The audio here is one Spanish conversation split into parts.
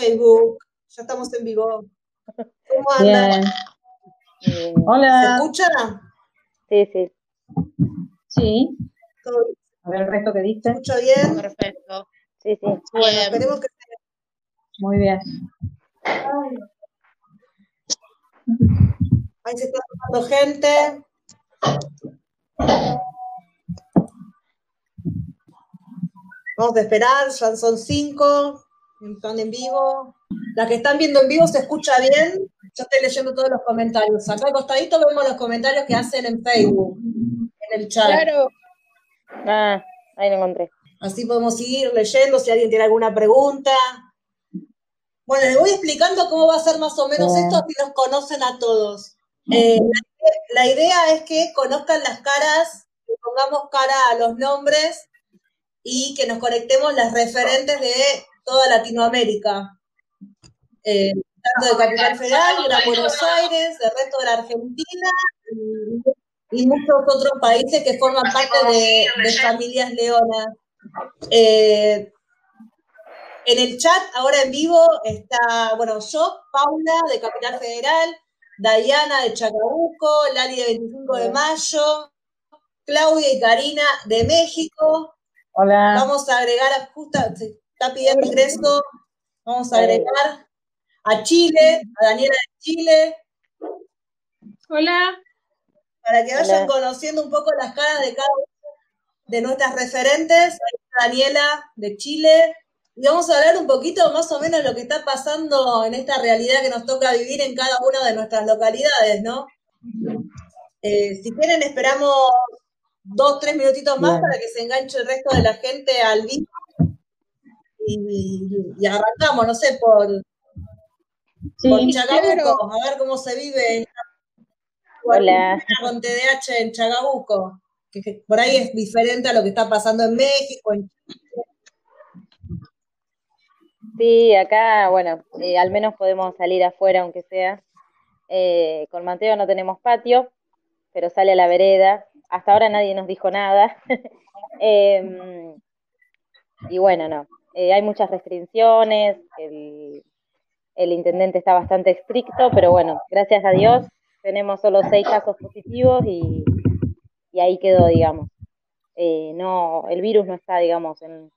Facebook. Ya estamos en vivo. ¿Cómo andan? Hola. ¿Se escucha? Sí, sí. Sí. ¿Todo bien? A ver el resto que ¿Se diste. escucha bien? Perfecto. Sí, sí. Bueno, Bien. esperemos que Muy bien. ahí se está sumando gente. Vamos a esperar, ya son cinco, están en vivo. Las que están viendo en vivo se escucha bien. Yo estoy leyendo todos los comentarios. Acá al costadito vemos los comentarios que hacen en Facebook, en el chat. Claro. Ah, ahí lo encontré. Así podemos seguir leyendo si alguien tiene alguna pregunta. Bueno, les voy explicando cómo va a ser más o menos Bien. esto, así los conocen a todos. Eh, la idea es que conozcan las caras, que pongamos cara a los nombres y que nos conectemos las referentes de toda Latinoamérica. Eh, tanto de Capital Federal, Gran Buenos Aires, del resto de la Argentina y, y muchos otros países que forman parte de, de familias leonas. Eh, en el chat, ahora en vivo, está, bueno, yo, Paula, de Capital Federal, Dayana, de Chacabuco, Lali, de 25 de mayo, Claudia y Karina, de México. Hola. Vamos a agregar, a, justa, está pidiendo ingreso, vamos a agregar a Chile, a Daniela de Chile, Hola. para que vayan Hola. conociendo un poco las caras de cada una de nuestras referentes. Ahí está Daniela de Chile. Y vamos a hablar un poquito más o menos de lo que está pasando en esta realidad que nos toca vivir en cada una de nuestras localidades, ¿no? Eh, si quieren, esperamos dos, tres minutitos más Bien. para que se enganche el resto de la gente al vivo. Y, y arrancamos, no sé, por, por Sí. Chacabuco, a ver cómo se vive Hola. con TDAH en Chagabuco, que, que por ahí es diferente a lo que está pasando en México. en- Sí, acá, bueno, eh, al menos podemos salir afuera, aunque sea. Eh, con Mateo no tenemos patio, pero sale a la vereda. Hasta ahora nadie nos dijo nada. Em, y bueno, no. Eh, hay muchas restricciones. El, el intendente está bastante estricto, pero bueno, gracias a Dios tenemos solo seis casos positivos y, y ahí quedó, digamos. Eh, no, el virus no está, digamos, en,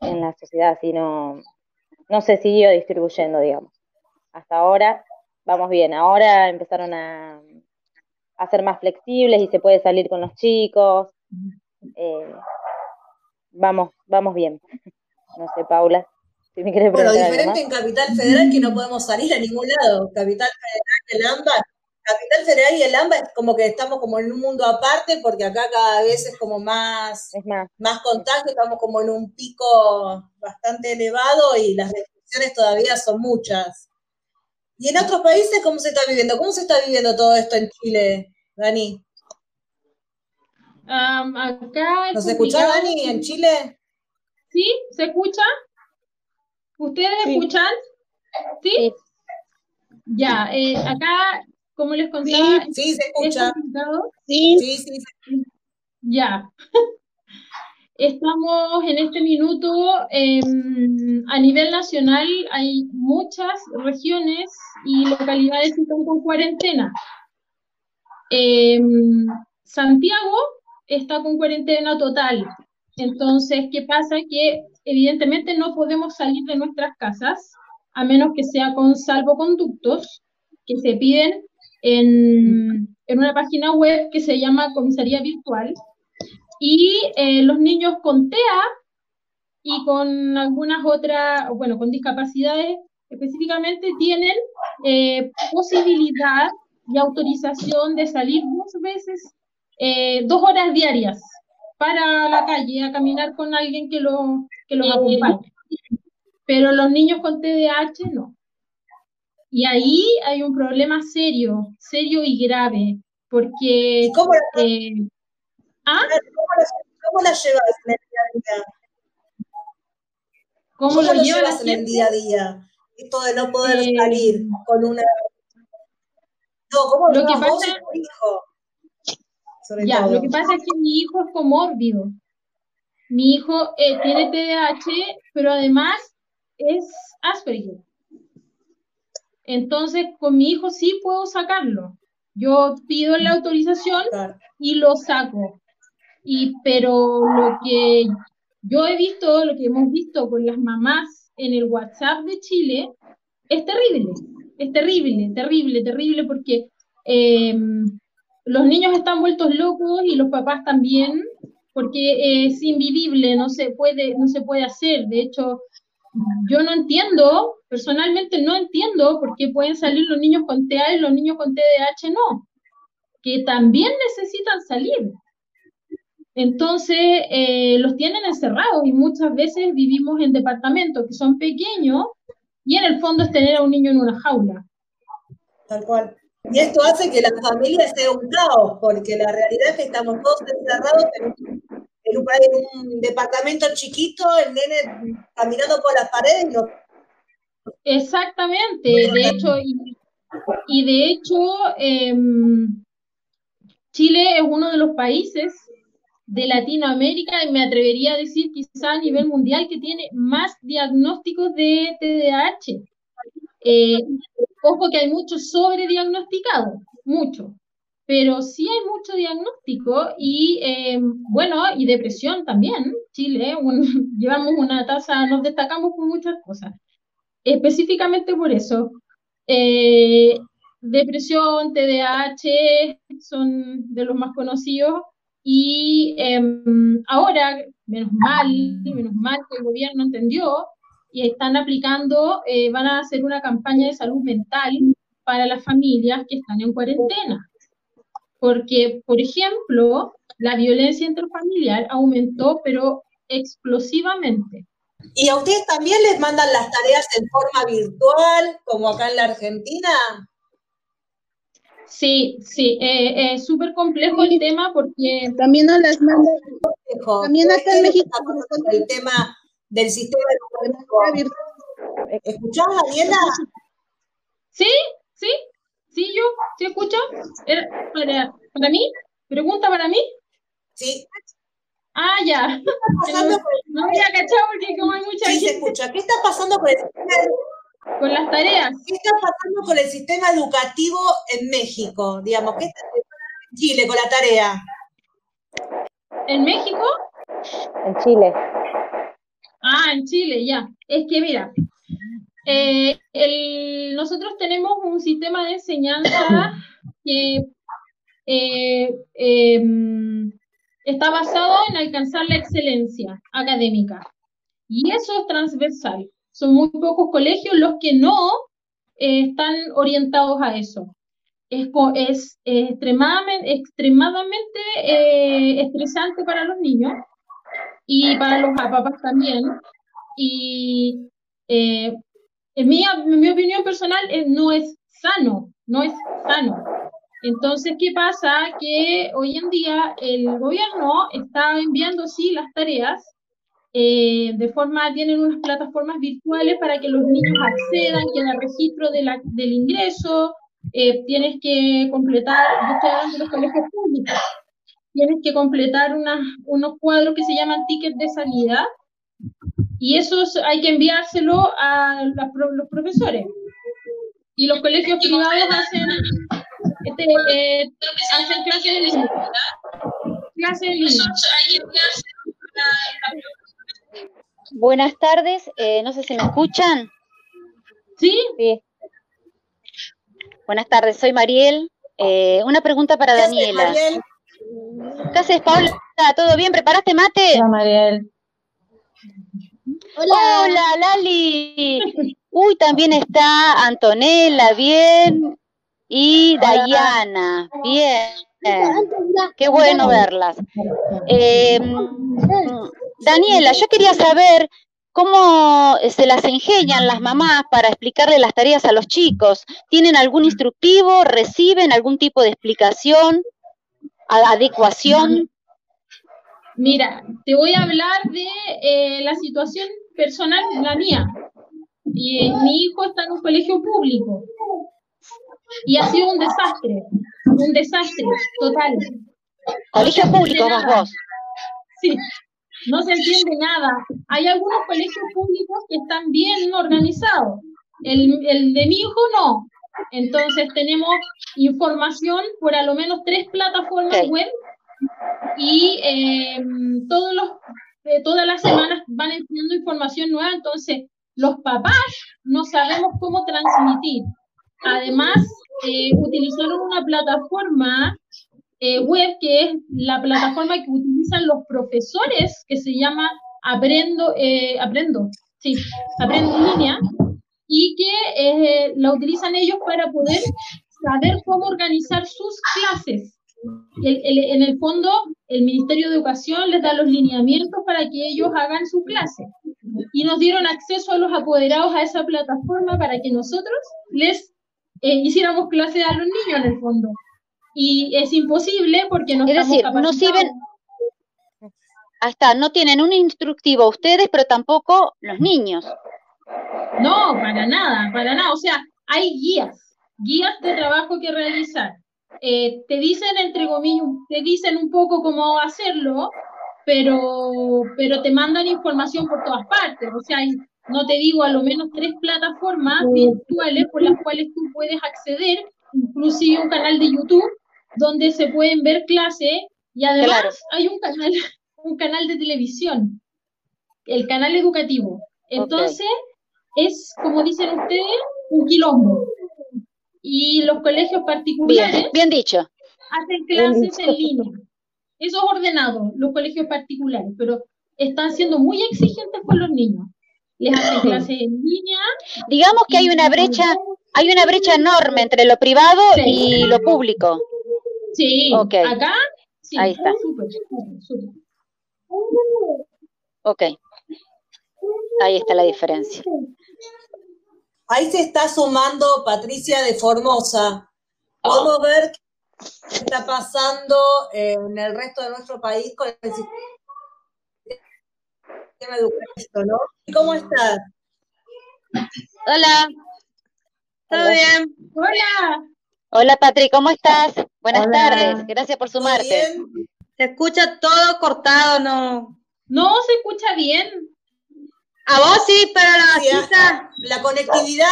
en la sociedad, sino no se siguió distribuyendo, digamos. Hasta ahora vamos bien. Ahora empezaron a, a ser más flexibles y se puede salir con los chicos. Eh, vamos, vamos bien. No sé, Paula, si me quieres Bueno, diferente en Capital Federal que no podemos salir a ningún lado. Capital Federal y el AMBA. Capital Federal y el AMBA es como que estamos como en un mundo aparte porque acá cada vez es como más, Es más, más contagio, estamos como en un pico bastante elevado y las restricciones todavía son muchas. ¿Y en otros países cómo se está viviendo? ¿Cómo se está viviendo todo esto en Chile, Dani? Am, acá es ¿Nos complicado. Dani, en Chile? ¿Sí? ¿Se escucha? ¿Ustedes Sí. escuchan? ¿Sí? sí, Ya, eh, acá, como les contaba, Sí, se es escucha. complicado. Sí, sí, sí. Ya. Estamos en este minuto, em, a nivel nacional hay muchas regiones y localidades que están con cuarentena. Em, Santiago está con cuarentena total. Entonces, ¿qué pasa? Que evidentemente no podemos salir de nuestras casas a menos que sea con salvoconductos que se piden en, en una página web que se llama Comisaría Virtual. Y eh, los niños con TEA y con algunas otras, bueno, con discapacidades específicamente, tienen eh, posibilidad y autorización de salir dos veces, eh, dos horas diarias para la calle a caminar con alguien que, lo, que los acompañe. Pero los niños con TDAH no. Y ahí hay un problema serio, serio y grave, porque... ¿Y cómo la, eh, ¿ah? cómo la- cómo la llevas en el día a día? ¿Cómo ¿Cómo lo llevas en el día a día? Esto de no poder Eh, salir con una... No, ¿cómo lo que vos pasa- tu hijo? Sobre Ya, todo. lo que pasa es que mi hijo es comórbido. mi hijo eh, tiene TDAH, pero además es Asperger. Entonces, con mi hijo sí puedo sacarlo. Yo pido la autorización y lo saco. Y, pero lo que yo he visto, lo que hemos visto con las mamás en el WhatsApp de Chile, es terrible, es terrible, terrible, terrible, porque eh, los niños están vueltos locos y los papás también, porque es invivible, no se puede, no se puede hacer. De hecho, yo no entiendo, personalmente no entiendo por qué pueden salir los niños con TA y los niños con TDAH no, que también necesitan salir. Entonces, eh, los tienen encerrados y muchas veces vivimos en departamentos que son pequeños y en el fondo es tener a un niño en una jaula. Tal cual. Y esto hace que la familia sea un caos, porque la realidad es que estamos todos encerrados en, un, departamento chiquito, el nene caminando por las paredes. Exactamente, de hecho, y, de hecho, em, Chile es uno de los países de Latinoamérica, y me atrevería a decir quizá a nivel mundial, que tiene más diagnósticos de TDAH. Eh, ojo que hay mucho sobrediagnosticado, mucho, pero sí hay mucho diagnóstico y eh, bueno, y depresión también. Chile, llevamos una tasa, nos destacamos por muchas cosas. Específicamente por eso. Eh, depresión, TDAH son de los más conocidos y em, ahora, menos mal, menos mal que el gobierno entendió y están aplicando, eh, van a hacer una campaña de salud mental para las familias que están en cuarentena. Porque, por ejemplo, la violencia interfamiliar aumentó, pero explosivamente. ¿Y a ustedes también les mandan las tareas en forma virtual, como acá en la Argentina? Sí, sí, eh, es súper complejo el tema porque... También nos las mandan... También acá en México... El tema del sistema educativo. ¿Escuchás, Daniela? Sí, sí, sí, yo, ¿sí escucho? ¿Para, ¿Para mí? ¿Pregunta para mí? Sí. Ah, ya. no había cachado porque como hay mucha sí, se escucha. ¿Qué está pasando con el sistema Con las tareas. ¿Qué está pasando con el sistema educativo en México? Digamos, ¿qué está pasando en Chile con la tarea? ¿En México? En Chile. Ah, en Chile, ya. Es que mira, eh, nosotros tenemos un sistema de enseñanza que eh, em, está basado en alcanzar la excelencia académica. Y eso es transversal. Son muy pocos colegios los que no eh, están orientados a eso. Es, es extremadamente, extremadamente estresante para los niños y para los papás también. Y eh, en, mi, opinión personal eh, no es sano, no es sano. Entonces, ¿qué pasa? Que hoy en día el gobierno está enviando, sí, las tareas, eh, de forma, tienen unas plataformas virtuales para que los niños accedan, que el registro del ingreso, tienes que completar, yo estoy hablando los colegios públicos, tienes que completar unos cuadros que se llaman tickets de salida y esos hay que enviárselo a los profesores. Y los colegios privados hacen, este, eh, hacen clases en línea. Clases en línea. Buenas tardes, eh, no sé si me escuchan. ¿Sí? Sí. Buenas tardes, soy Mariel. Eh, una pregunta para Daniela. ¿Qué haces, Paula? ¿Todo bien? ¿Preparaste mate? Hola, Mariel. Hola. Hola, Lali. Uy, también está Antonella, bien. Y Dayana, bien. Qué bueno verlas. Em, Daniela, yo quería saber cómo se las ingenian las mamás para explicarle las tareas a los chicos. ¿Tienen algún instructivo? ¿Reciben algún tipo de explicación? Adecuación? Mira, te voy a hablar de eh, la situación personal, la mía. Y, mi hijo está en un colegio público y ha sido un desastre, un desastre total. Colegio público, vos, vos. Sí, no se entiende nada. Hay algunos colegios públicos que están bien organizados. El, el de mi hijo no. Entonces tenemos información por a lo menos tres plataformas web y eh, todos los, eh, todas las semanas van enviando información nueva. Entonces los papás no sabemos cómo transmitir. Además, eh, utilizaron una plataforma eh, web que es la plataforma que utilizan los profesores, que se llama Aprendo, eh, Aprendo, sí, Aprendo en línea, y que la utilizan ellos para poder saber cómo organizar sus clases. en el fondo, el Ministerio de Educación les da los lineamientos para que ellos hagan su clase. Y nos dieron acceso a los apoderados a esa plataforma para que nosotros les eh, hiciéramos clase a los niños en el fondo. Y es imposible porque no Es decir, no sirven. Ahí está, no tienen un instructivo ustedes, pero tampoco los niños. No, para nada, para nada. O sea, hay guías, guías de trabajo que realizar. Eh, te dicen, entre comillas, te dicen un poco cómo hacerlo, pero, pero te mandan información por todas partes. O sea, hay no te digo, a lo menos tres plataformas virtuales por las cuales tú puedes acceder, inclusive un canal de YouTube donde se pueden ver clases y además hay un canal, un canal de televisión, el canal educativo. Entonces, es, como dicen ustedes, un quilombo. Y los colegios particulares bien, dicho. hacen clases en línea. Eso es ordenado, los colegios particulares, pero están siendo muy exigentes con los niños les hacen clases en línea. Digamos que hay una brecha, hay una brecha enorme entre lo privado y lo público. Sí, acá sí, ahí está. Ok, ahí está la diferencia. Ahí se está sumando Patricia de Formosa. Podemos ver qué está pasando en el resto de nuestro país con el ¿no? ¿Cómo estás? Hola. ¿Todo bien? Hola. Hola, Patri, ¿cómo estás? Buenas tardes, gracias por sumarte. Se escucha todo cortado, ¿no? No, se escucha bien. A vos sí, pero la La conectividad,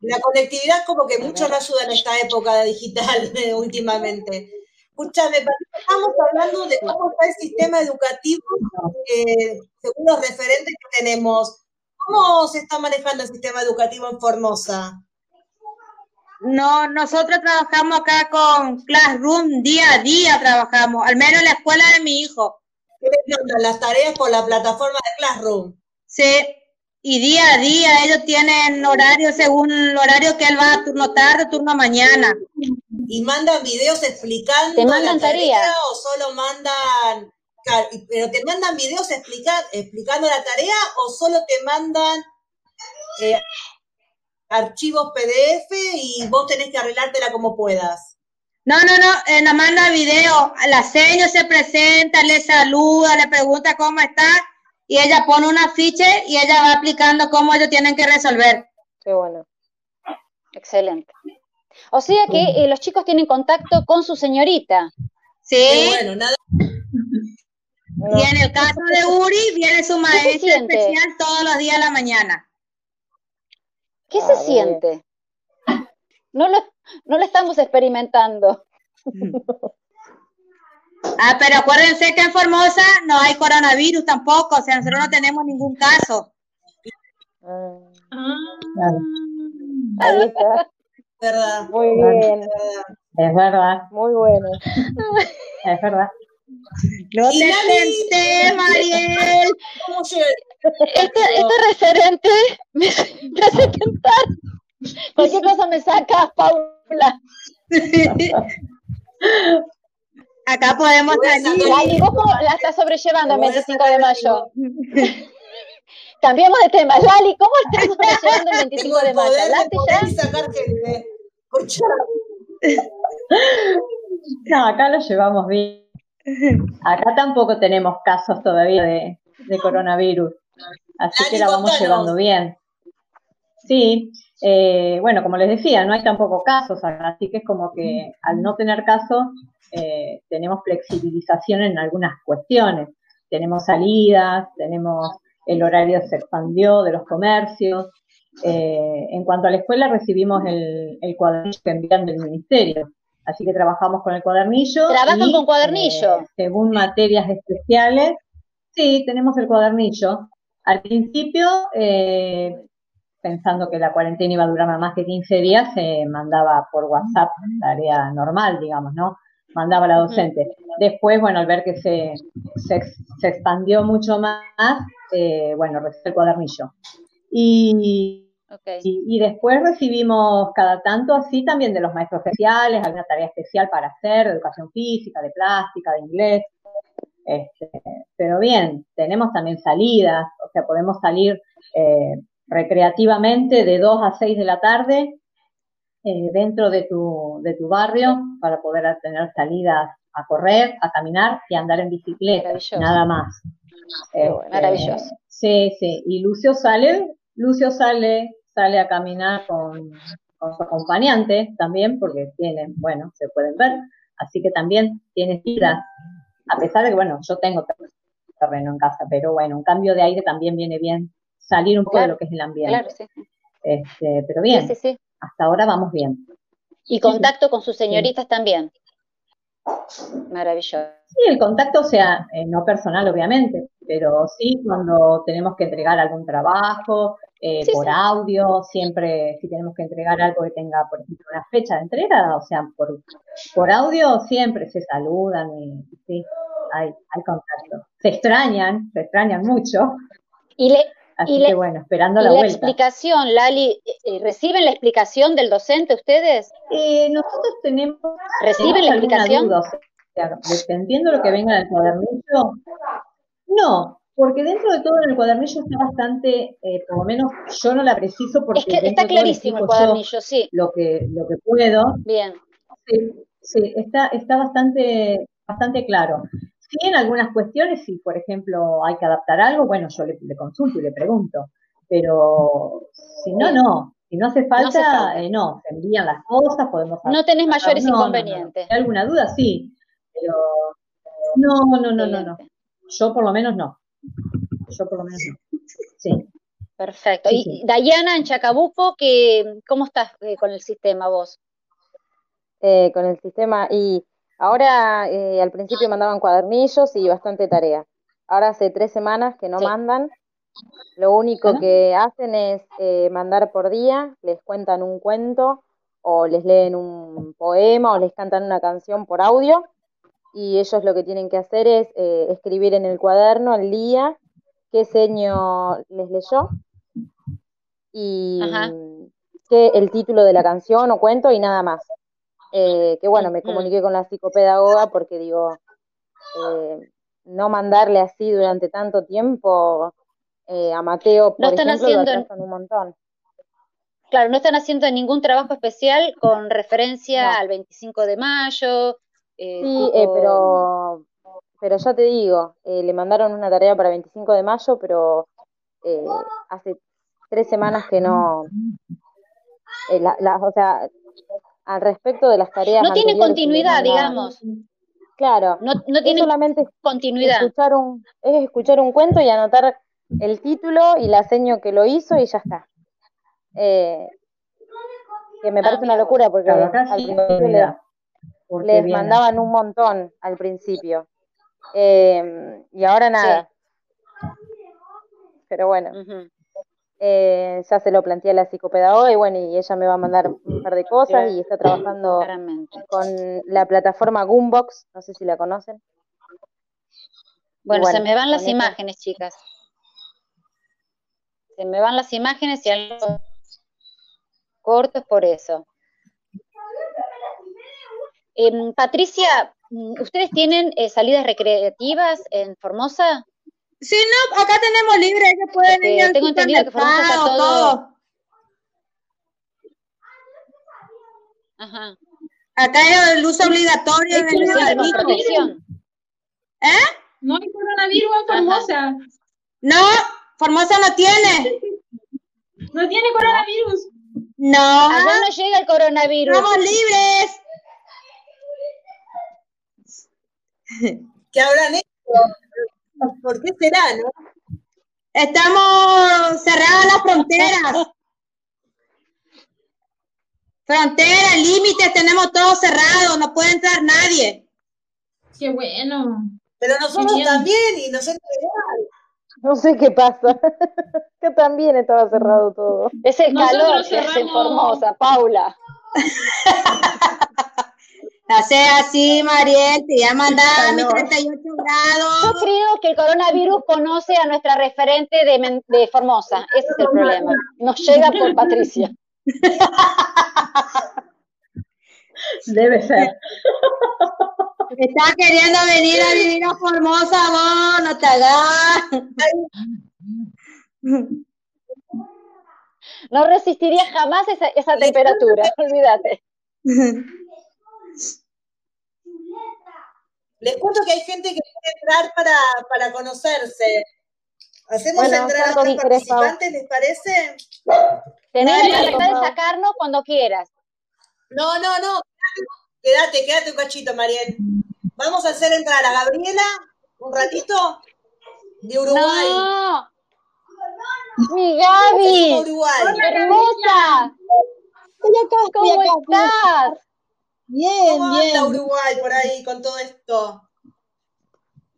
la conectividad como que mucho no ayuda en esta época digital últimamente. Escúchame, estamos hablando de cómo está el sistema educativo eh, según los referentes que tenemos. ¿Cómo se está manejando el sistema educativo en Formosa? No, nosotros trabajamos acá con Classroom, día a día trabajamos, al menos en la escuela de mi hijo. ¿Qué mandan las tareas por la plataforma de Classroom? Sí, y día a día ellos tienen horario según el horario que él va a turno tarde, turno mañana y mandan videos explicando ¿Te mandan la tarea, o solo mandan pero te mandan videos explicar, explicando la tarea o solo te mandan eh, archivos PDF y vos tenés que arreglártela como puedas. No, no, no, eh, nos manda video, la seño se presenta, le saluda, le pregunta cómo está y ella pone un afiche y ella va explicando cómo ellos tienen que resolver. Qué bueno. Excelente. O sea que eh, los chicos tienen contacto con su señorita. Sí. bueno, nada. Y en el caso de Uri, viene su maestra especial todos los días a la mañana. ¿Qué se siente? No lo, no lo estamos experimentando. Ah, pero acuérdense que en Formosa no hay coronavirus tampoco, o sea, nosotros no tenemos ningún caso. Ah. Ahí está verdad. Muy bien. Es verdad. Muy bueno. Es verdad. No te tenté, Mariel. Este, este referente me, hace tentar. Cualquier cosa me saca, Paula. Acá podemos salir. ¿Y vos cómo la estás sobrellevando el 25 de mayo? Cambiemos de tema. Lali, ¿cómo estás sobrellevando el 25 de mayo? ¿Hablaste ya? No, acá lo llevamos bien. Acá tampoco tenemos casos todavía de, coronavirus, así que la vamos llevando bien. Sí, eh, bueno, como les decía, no hay tampoco casos, así que es como que al no tener casos eh, tenemos flexibilización en algunas cuestiones. tenemos salidas, tenemos el horario se expandió de los comercios. Eh, en cuanto a la escuela, recibimos el, cuadernillo que envían del ministerio. Así que trabajamos con el cuadernillo. ¿Trabajan con cuadernillo? Eh, según materias especiales, sí, tenemos el cuadernillo. Al principio, eh, pensando que la cuarentena iba a durar más que 15 días, se mandaba por WhatsApp, tarea normal, digamos, ¿no? Mandaba la docente. Después, bueno, al ver que se, se, expandió mucho más, eh, bueno, recibí el cuadernillo. Y, y, después recibimos cada tanto así también de los maestros especiales, alguna tarea especial para hacer, de educación física, de plástica, de inglés. Este, pero bien, tenemos también salidas, o sea, podemos salir eh, recreativamente de 2 a 6 de la tarde eh, dentro de tu, de tu barrio para poder tener salidas a correr, a caminar y a andar en bicicleta, nada más. Este, maravilloso. Sí, sí. Y Lucio sale, Lucio sale, sale a caminar con, su acompañante también, porque tienen, bueno, se pueden ver, así que también tiene vida. A pesar de que, bueno, yo tengo terreno en casa, pero bueno, un cambio de aire también viene bien salir un poco de lo que es el ambiente. Claro, sí. Este, pero bien, hasta ahora vamos bien. Y contacto con sus señoritas también. Maravilloso. Sí, el contacto, o sea, eh, no personal, obviamente, pero sí cuando tenemos que entregar algún trabajo, eh, por audio, siempre si tenemos que entregar algo que tenga, por ejemplo, una fecha de entrega, o sea, por, por audio siempre se saludan y sí, hay, hay contacto. Se extrañan, se extrañan mucho. Y le, Así que bueno, esperando la, la vuelta. explicación, Lali, eh, eh, ¿reciben la explicación del docente ustedes? Eh, nosotros tenemos. ¿Reciben la explicación? Duda, dependiendo de lo que venga del cuadernillo. No, porque dentro de todo en el cuadernillo está bastante, por lo menos yo no la preciso porque. Es que está clarísimo el cuadernillo, sí. Lo que, lo que puedo. Bien. Sí, sí, está, está bastante, bastante claro. Sí, en algunas cuestiones, si por ejemplo hay que adaptar algo, bueno, yo le, consulto y le pregunto, pero si no, no. Si no hace falta, eh, no, se envían las cosas, podemos... No tenés mayores inconvenientes. ¿Hay alguna duda? Sí, pero no, no, no, no, no. Yo por lo menos no. Yo por lo menos no. Sí. Perfecto. y Dayana, en Chacabuco, que, ¿cómo estás eh, con el sistema vos? Eh, con el sistema, y Ahora, eh, al principio mandaban cuadernillos y bastante tarea. Ahora hace tres semanas que no mandan. Lo único que hacen es eh, mandar por día, les cuentan un cuento o les leen un poema o les cantan una canción por audio y ellos lo que tienen que hacer es eh, escribir en el cuaderno el día qué seño les leyó y qué el título de la canción o cuento y nada más. Eh, que bueno, me comuniqué con la psicopedagoga porque digo, eh, no mandarle así durante tanto tiempo eh, a Mateo, por no están ejemplo, haciendo, un montón. Claro, no están haciendo ningún trabajo especial con referencia al 25 de mayo. sí, pero, pero ya te digo, le mandaron una tarea para 25 de mayo, pero hace tres semanas que no, la, o sea, al respecto de las tareas. No tiene continuidad, digamos. Claro, no, no tiene solamente continuidad. Escuchar un, es escuchar un cuento y anotar el título y la seño que lo hizo y ya está. Eh, que me parece una locura porque al principio les, mandaban un montón al principio. Eh, y ahora nada. Pero bueno. Eh, ya se lo planteé a la psicopedagoga y bueno, y ella me va a mandar un par de cosas y está trabajando con la plataforma Goombox, no sé si la conocen. Bueno, se me van las imágenes, chicas. Se me van las imágenes y algo corto es por eso. Em, Patricia, ¿ustedes tienen eh, salidas recreativas en Formosa? Sí, no, acá tenemos libre, ellos pueden ir Tengo entendido que Formosa está todo... Ajá. Acá es el uso obligatorio en el protección. ¿Eh? No hay coronavirus en Formosa. No, Formosa no tiene. No tiene coronavirus. No. Acá no llega el coronavirus. Estamos libres. ¿Qué habrán hecho? ¿Por qué será, no? Estamos cerradas las fronteras. Fronteras, límites, tenemos todo cerrado, no puede entrar nadie. Qué bueno. Pero nosotros también y nosotros No sé qué pasa. que también estaba cerrado todo. Es el Nosotros calor que hace Formosa, Paula. Hace así, Mariel, te voy a mandar a mis 38 Yo grados. creo que el coronavirus conoce a nuestra referente de Formosa. Ese es el problema. Nos llega por Patricia. Debe ser. Estás queriendo venir a vivir a Formosa, vos, no te hagas. No resistiría jamás esa, esa temperatura, olvídate. Les cuento que hay gente que quiere entrar para, para conocerse. ¿Hacemos Bueno, entrar a ¿cuánto otros querés, Pau? participantes, les parece? Tenés la libertad de sacarnos cuando quieras. No, no, no. Quédate, quédate un cachito, Mariel. Vamos a hacer entrar a Gabriela un ratito de Uruguay. No. Mi Gaby, Uruguay. hermosa, Estoy acá, estoy ¿cómo acá. estás? Bien, ¿Cómo anda bien. Uruguay por ahí con todo esto?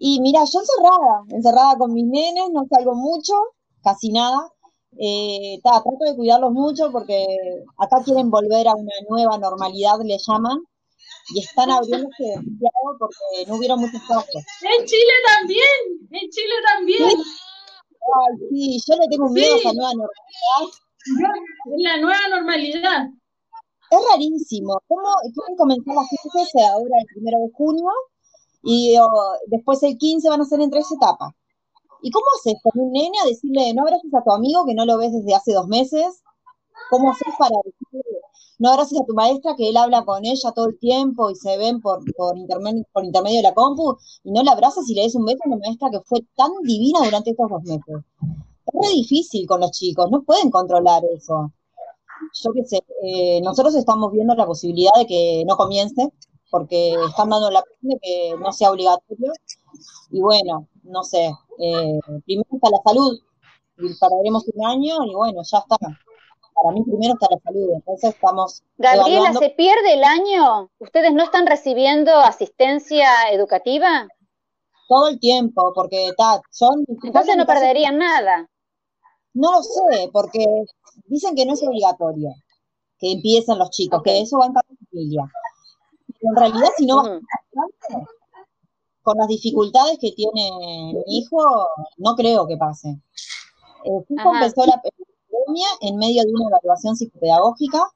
Y mira, yo encerrada, encerrada con mis nenes, no salgo mucho, casi nada. Eh, ta, trato de cuidarlos mucho porque acá quieren volver a una nueva normalidad, le llaman, y están abriéndose demasiado porque no hubieron muchos casos. En Chile también, en Chile también. Ay, sí, yo le tengo miedo a esa nueva normalidad. Es la nueva normalidad. Es rarísimo. ¿Cómo quieren comenzar las clases ahora el primero de junio y después el 15 van a ser en tres etapas? ¿Y cómo haces con un nene a decirle no abraces a tu amigo que no lo ves desde hace dos meses? ¿Cómo haces para decirle no abraces a tu maestra que él habla con ella todo el tiempo y se ven por, por, interme- por intermedio de la compu y no la abrazas y le des un beso a una maestra que fue tan divina durante estos dos meses? Es re difícil con los chicos, no pueden controlar eso yo qué sé, eh, nosotros estamos viendo la posibilidad de que no comience, porque están dando la opción de que no sea obligatorio. Y bueno, no sé, eh, primero está la salud, y pararemos un año y bueno, ya está. Para mí primero está la salud, entonces estamos Gabriela, evaluando ¿se pierde el año? ¿Ustedes no están recibiendo asistencia educativa? todo el tiempo, porque ta, son... Entonces no perderían nada. No lo sé, porque dicen que no es obligatorio que empiecen los chicos, que eso va en cada familia. En realidad, si no vas con las dificultades que tiene mi hijo, no creo que pase. Eh, empezó la pandemia en medio de una evaluación psicopedagógica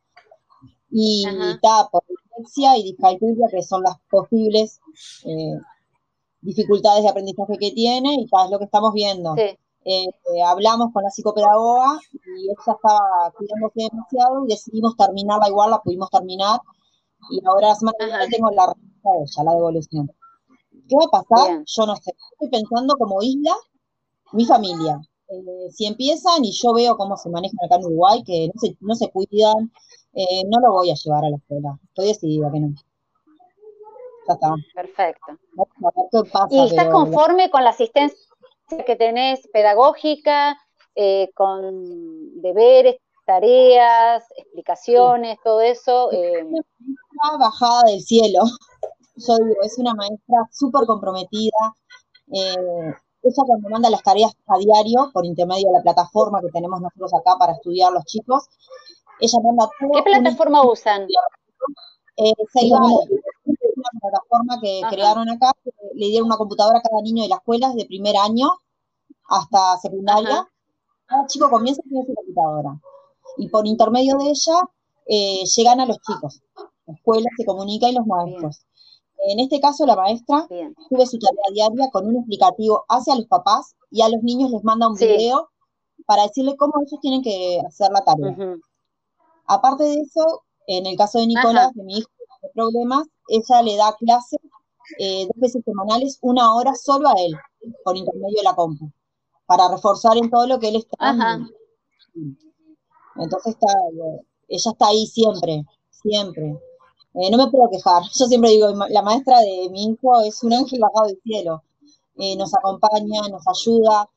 y está por dislexia y discalculia, que son las posibles eh, dificultades de aprendizaje que tiene, y ta, es lo que estamos viendo. Sí. Eh, eh, hablamos con la psicopedagoga y ella estaba cuidándose demasiado y decidimos terminarla igual, la pudimos terminar y ahora tengo la respuesta de ella, la devolución. ¿Qué va a pasar? Bien. Yo no sé. Estoy pensando como isla, mi familia. Eh, si empiezan y yo veo cómo se manejan acá en Uruguay, que no se, no se cuidan, eh, no lo voy a llevar a la escuela. Estoy decidida que no. Ya está. Perfecto. Vamos a ver qué pasa. ¿Y estás pero- conforme con la asistencia que tenés pedagógica, eh, con deberes, tareas, explicaciones, todo eso? eh, una bajada del cielo. Yo digo, es una maestra súper comprometida. Eh, ella cuando manda las tareas a diario, por intermedio de la plataforma que tenemos nosotros acá para estudiar los chicos, ella manda todo. ¿Qué un- plataforma usan? eh, Ceibal, es una plataforma que Ajá. crearon acá, que le dieron una computadora a cada niño de la escuela desde primer año hasta secundaria. Ajá. Cada chico comienza con su computadora. Y por intermedio de ella eh, llegan a los chicos. La escuela se comunica y los maestros. En este caso, la maestra Bien. sube su tarea diaria con un explicativo hacia los papás y a los niños les manda un Sí. video para decirle cómo ellos tienen que hacer la tarea. Aparte de eso, en el caso de Nicolás, Ajá. de mi hijo tiene problemas, ella le da clases eh, dos veces semanales, una hora solo a él, por intermedio de la compu, para reforzar en todo lo que él está. Ajá. Entonces está, ella está ahí siempre, siempre. Eh, no me puedo quejar. Yo siempre digo, la maestra de mi hijo es un ángel bajado del cielo. eh, nos acompaña, nos ayuda.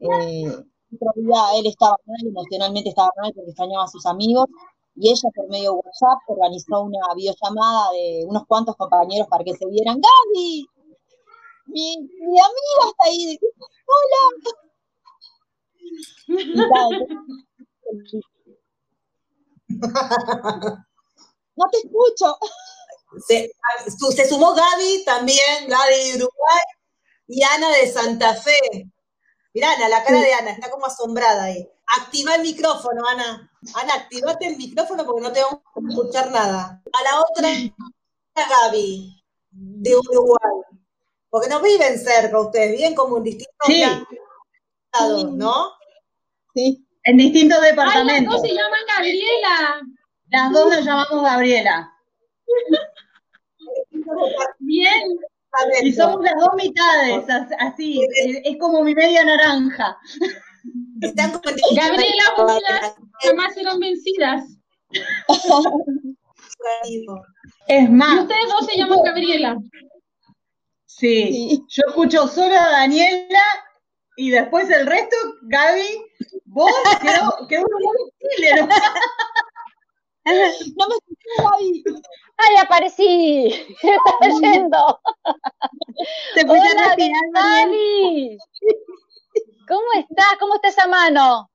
Eh, otro día él estaba mal, emocionalmente estaba mal porque extrañaba a sus amigos y ella por medio de WhatsApp organizó una videollamada de unos cuantos compañeros para que se vieran. Gaby, mi, mi amiga está ahí. Hola. No te escucho. Se, se, sumó Gaby también, Gaby de Uruguay, y Ana de Santa Fe. Mirá, Ana, la cara de Ana, está como asombrada ahí. Activa el micrófono, Ana. Ana, activate el micrófono porque no te vamos a escuchar nada. A la otra, Gaby, de Uruguay. Porque no viven cerca ustedes, viven como en distintos sí. ¿no? Sí, en distintos departamentos. Ay, las dos se llaman Gabriela. Las dos nos llamamos Gabriela. Bien. Y somos las dos mitades, así, es como mi media naranja. Están Gabriela, unidas jamás serán vencidas. Es más. Y ustedes dos se llaman Gabriela. Sí, sí, yo escucho solo a Daniela y después el resto, Gaby, vos quedó, quedó un Chile, ¿no? Me escuché, Gaby. ¡Ay, aparecí! ¿Qué estás yendo? Te puse a respirar. ¿Cómo estás? ¿Cómo está esa mano?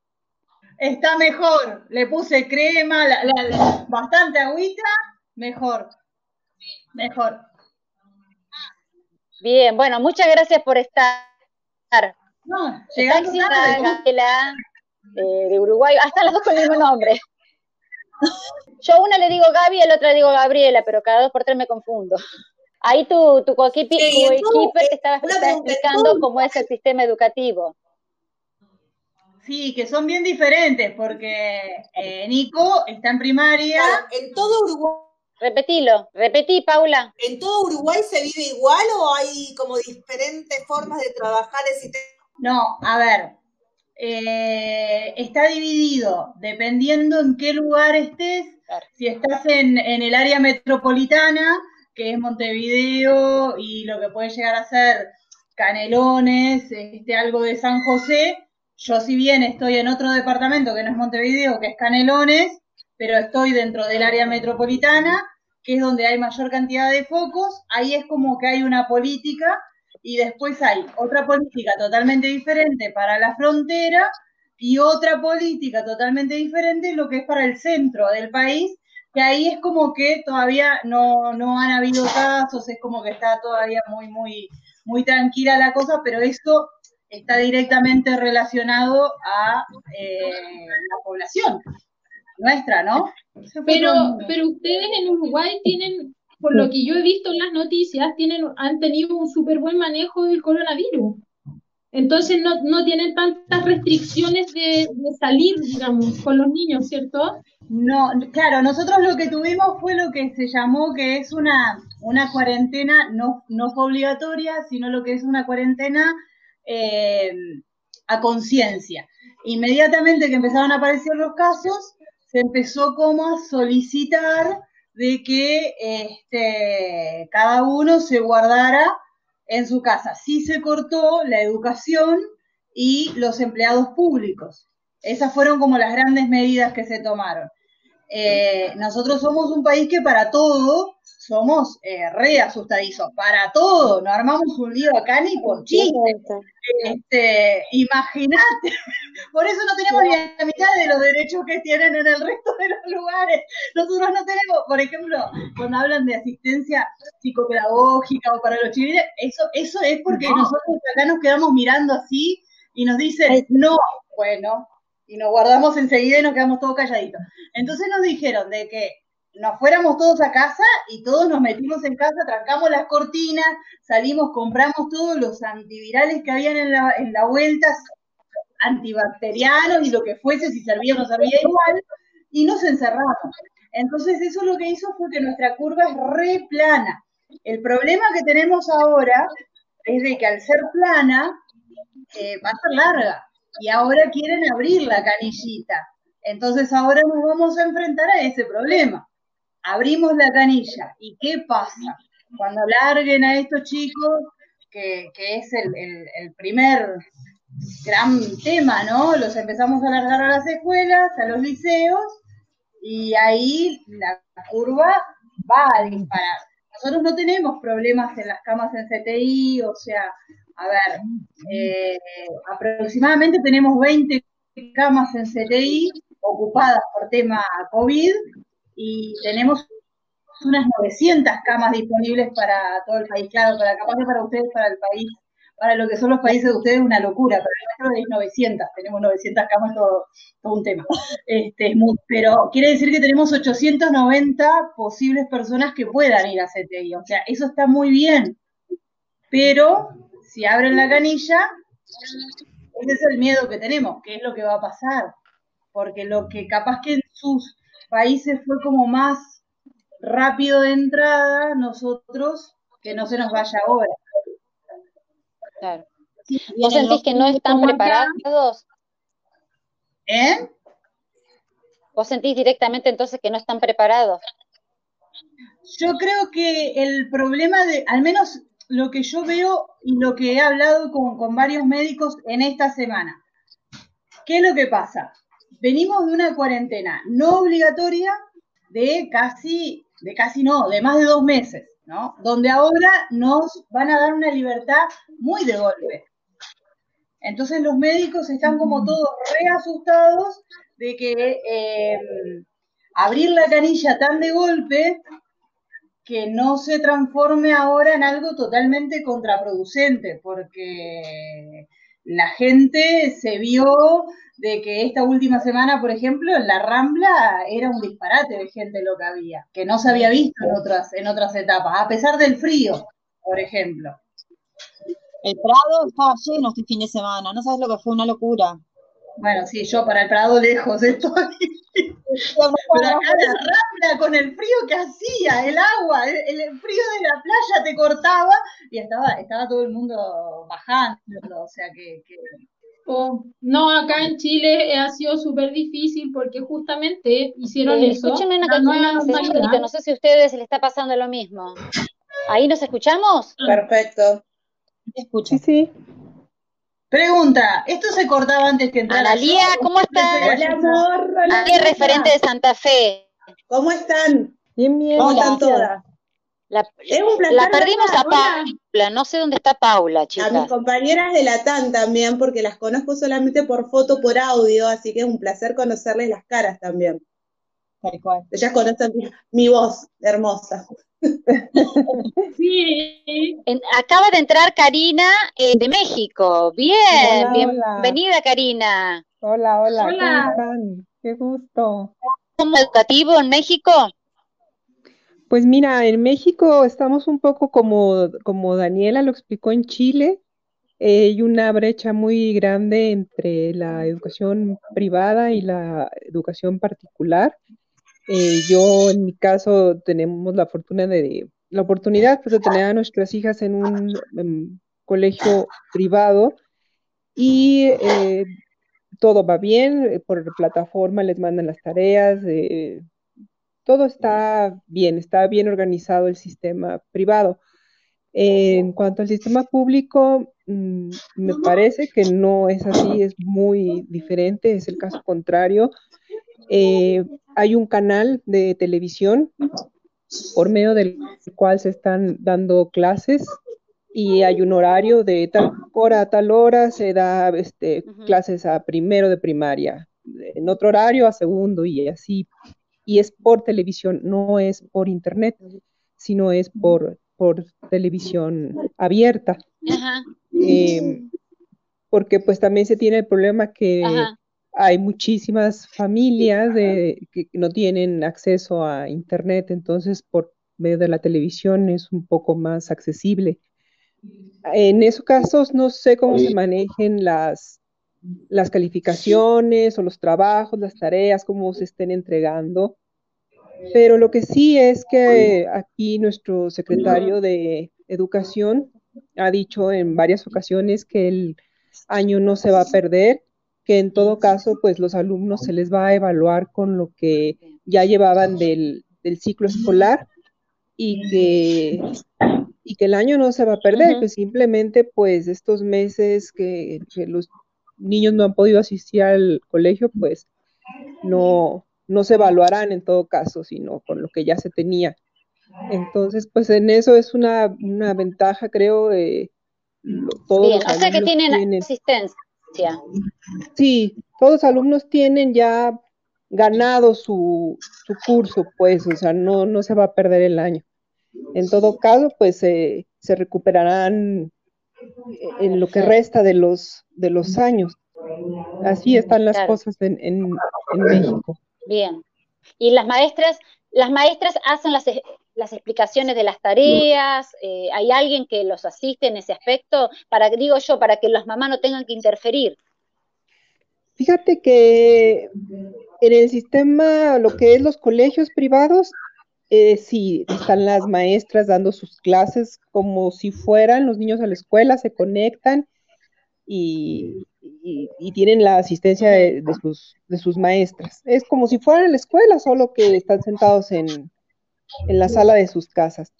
Está mejor. Le puse crema, la, la, la, bastante agüita, mejor. Mejor. Bien, bueno, muchas gracias por estar. No, llegando tarde. Gabriela, eh, de Uruguay, hasta las dos con el mismo nombre. Yo a una le digo Gaby y a la otra le digo Gabriela, pero cada dos por tres me confundo. Ahí tu, tu coequiper Sí, tú, te eh, estaba explicando tú- cómo es el sistema educativo. Sí, que son bien diferentes porque eh, Nico está en primaria. Claro, en todo Uruguay, Repetilo, repetí, Paula. ¿en todo Uruguay se vive igual o hay como diferentes formas de trabajar el sistema? No, a ver, eh, está dividido dependiendo en qué lugar estés. Claro. Si estás en, en el área metropolitana, que es Montevideo y lo que puede llegar a ser Canelones, este, algo de San José. Yo si bien estoy en otro departamento que no es Montevideo, que es Canelones, pero estoy dentro del área metropolitana, que es donde hay mayor cantidad de focos, ahí es como que hay una política y después hay otra política totalmente diferente para la frontera y otra política totalmente diferente lo que es para el centro del país, que ahí es como que todavía no, no han habido casos, es como que está todavía muy, muy, muy tranquila la cosa, pero esto está directamente relacionado a eh, la población nuestra, ¿no? Pero, pero ustedes en Uruguay tienen, por lo que yo he visto en las noticias, tienen, han tenido un súper buen manejo del coronavirus. Entonces no, no tienen tantas restricciones de, de salir, digamos, con los niños, ¿cierto? No, claro, nosotros lo que tuvimos fue lo que se llamó que es una, una cuarentena, no, no fue obligatoria, sino lo que es una cuarentena eh, a conciencia. Inmediatamente que empezaron a aparecer los casos, se empezó como a solicitar de que este, cada uno se guardara en su casa. Sí se cortó la educación y los empleados públicos. Esas fueron como las grandes medidas que se tomaron. Eh, nosotros somos un país que para todo somos eh, re asustadizos, para todo, no armamos un lío acá ni por chiste. Este, imagínate, por eso no tenemos ni la mitad de los derechos que tienen en el resto de los lugares. Nosotros no tenemos, por ejemplo, cuando hablan de asistencia psicopedagógica o para los chilenos, eso, eso es porque nosotros acá nos quedamos mirando así y nos dicen, no, bueno, y nos guardamos enseguida y nos quedamos todos calladitos. Entonces nos dijeron de que nos fuéramos todos a casa y todos nos metimos en casa, trancamos las cortinas, salimos, compramos todos los antivirales que habían en la, en la vuelta, antibacterianos y lo que fuese, si servía o no servía igual, y nos encerramos. Entonces eso lo que hizo fue que nuestra curva es re plana. El problema que tenemos ahora es de que al ser plana, eh, va a ser larga y ahora quieren abrir la canillita. Entonces ahora nos vamos a enfrentar a ese problema. Abrimos la canilla y ¿qué pasa? Cuando larguen a estos chicos que, es el, primer gran tema, ¿no? Los empezamos a alargar a las escuelas, a los liceos, y ahí la curva va a disparar. Nosotros no tenemos problemas en las camas en CTI, o sea, a ver, eh, aproximadamente tenemos 20 camas en CTI ocupadas por tema COVID y tenemos unas 900 camas disponibles para todo el país. Claro, para capaz que para ustedes, para el país, para lo que son los países de ustedes, una locura, pero el nuestro es 900, tenemos 900 camas, todo, todo un tema. Este, pero quiere decir que tenemos 890 posibles personas que puedan ir a CTI, o sea, eso está muy bien, pero si abren la canilla, ese es el miedo que tenemos, qué es lo que va a pasar, porque lo que capaz que en sus países fue como más rápido de entrada, nosotros que no se nos vaya ahora. Claro. ¿Vos sentís que no están preparados? ¿Eh? ¿Vos sentís directamente entonces que no están preparados? Yo creo que el problema de, al menos lo que yo veo y lo que he hablado con, con varios médicos en esta semana, ¿qué es lo que pasa? Venimos de una cuarentena no obligatoria de casi de casi no, de más de dos meses, ¿no? Donde ahora nos van a dar una libertad muy de golpe. Entonces los médicos están como todos re asustados de que eh, abrir la canilla tan de golpe que no se transforme ahora en algo totalmente contraproducente, porque la gente se vio de que esta última semana, por ejemplo, en la Rambla era un disparate de gente lo que había, que no se había visto en otras, en otras etapas, a pesar del frío, por ejemplo. El Prado estaba lleno este fin de semana, no sabes lo que fue una locura. Bueno, sí, yo para el Prado lejos estoy. Pero acá la Rambla con el frío que hacía, el agua, el, frío de la playa te cortaba y estaba, estaba todo el mundo bajando, o sea que Oh, no, acá en Chile ha sido súper difícil porque justamente hicieron eh, eso. Escúchenme una, no sé si a ustedes les está pasando lo mismo. ¿Ahí nos escuchamos? Perfecto. Escucho. Sí, sí. Pregunta, ¿esto se cortaba antes que entrara? Analía, ¿cómo estás? Hola, amor. Hola, referente de Santa Fe. ¿Cómo están? Bien, bien. ¿Cómo están todas? La, la perdimos a Paula, no sé dónde está Paula, chicas. A mis compañeras de la TAN también, porque las conozco solamente por foto, por audio, así que es un placer conocerles las caras también. Ellas conocen mi, voz hermosa. Sí. acaba de entrar Karina eh, de México. Bien, bienvenida Karina. Hola, hola, ¿cómo están? Qué gusto. ¿Cómo educativo en México? Pues mira, en México estamos un poco como, como Daniela lo explicó en Chile. Eh, hay una brecha muy grande entre la educación privada y la educación particular. Eh, yo, en mi caso, tenemos la fortuna de, la oportunidad pues, de tener a nuestras hijas en un colegio privado y eh, todo va bien, por plataforma les mandan las tareas, todo está bien, está bien organizado el sistema privado. En cuanto al sistema público, mm, me parece que no es así, es muy diferente, es el caso contrario. Eh, hay un canal de televisión por medio del cual se están dando clases y hay un horario de tal hora a tal hora se da este, clases a primero de primaria, en otro horario a segundo y así. Y es por televisión, no es por internet, sino es por, por televisión abierta. Em, porque pues también se tiene el problema que hay muchísimas familias de, que no tienen acceso a internet, entonces por medio de la televisión es un poco más accesible. En esos casos no sé cómo se manejen las, las calificaciones o los trabajos, las tareas, cómo se estén entregando. Pero lo que sí es que aquí nuestro secretario de Educación ha dicho en varias ocasiones que el año no se va a perder, que en todo caso, pues los alumnos se les va a evaluar con lo que ya llevaban del, del ciclo escolar y que y que el año no se va a perder, que simplemente pues estos meses que, los niños no han podido asistir al colegio, pues no, no se evaluarán en todo caso, sino con lo que ya se tenía. Entonces, pues en eso es una, una ventaja, creo, eh, todos Bien, o sea que tienen, asistencia. Sí, todos los alumnos tienen ya ganado su, su curso, pues, o sea, no, no se va a perder el año. En todo caso, pues se recuperarán en lo que resta de los, de los años. Así están las cosas en, en, México. Bien. Y las maestras, las maestras hacen las, las explicaciones de las tareas, eh, hay alguien que los asiste en ese aspecto, para digo yo, para que las mamás no tengan que interferir. Fíjate que en el sistema, lo que es los colegios privados, eh, sí, están las maestras dando sus clases como si fueran los niños a la escuela, se conectan y, tienen la asistencia de, sus, de sus maestras. Es como si fueran a la escuela, solo que están sentados en, en la sala de sus casas.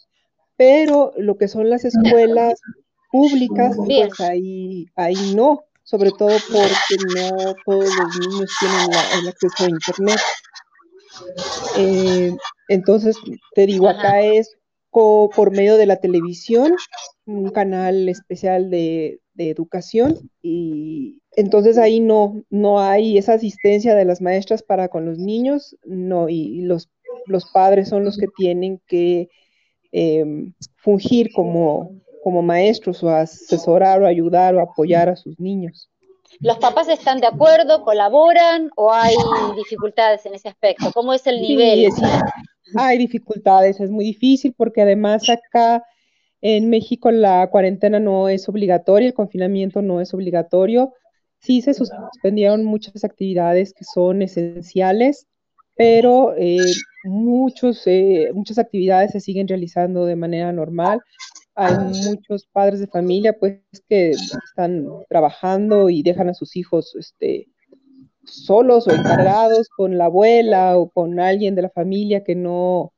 Pero lo que son las escuelas públicas, pues ahí, ahí no, sobre todo porque no todos los niños tienen el acceso a Internet. Eh, entonces, te digo, acá es por medio de la televisión, un canal especial de, educación, y entonces ahí no, no hay esa asistencia de las maestras para con los niños, no, y, los, los padres son los que tienen que em, fungir como, como maestros o asesorar o ayudar o apoyar a sus niños. ¿Los papás están de acuerdo, colaboran o hay dificultades en ese aspecto? ¿Cómo es el nivel? hay dificultades, es muy difícil porque además acá en México la cuarentena no es obligatoria, el confinamiento no es obligatorio. Sí se suspendieron muchas actividades que son esenciales, pero eh, muchos, eh, muchas actividades se siguen realizando de manera normal. Hay muchos padres de familia pues que están trabajando y dejan a sus hijos este, solos o encargados con la abuela o con alguien de la familia que no,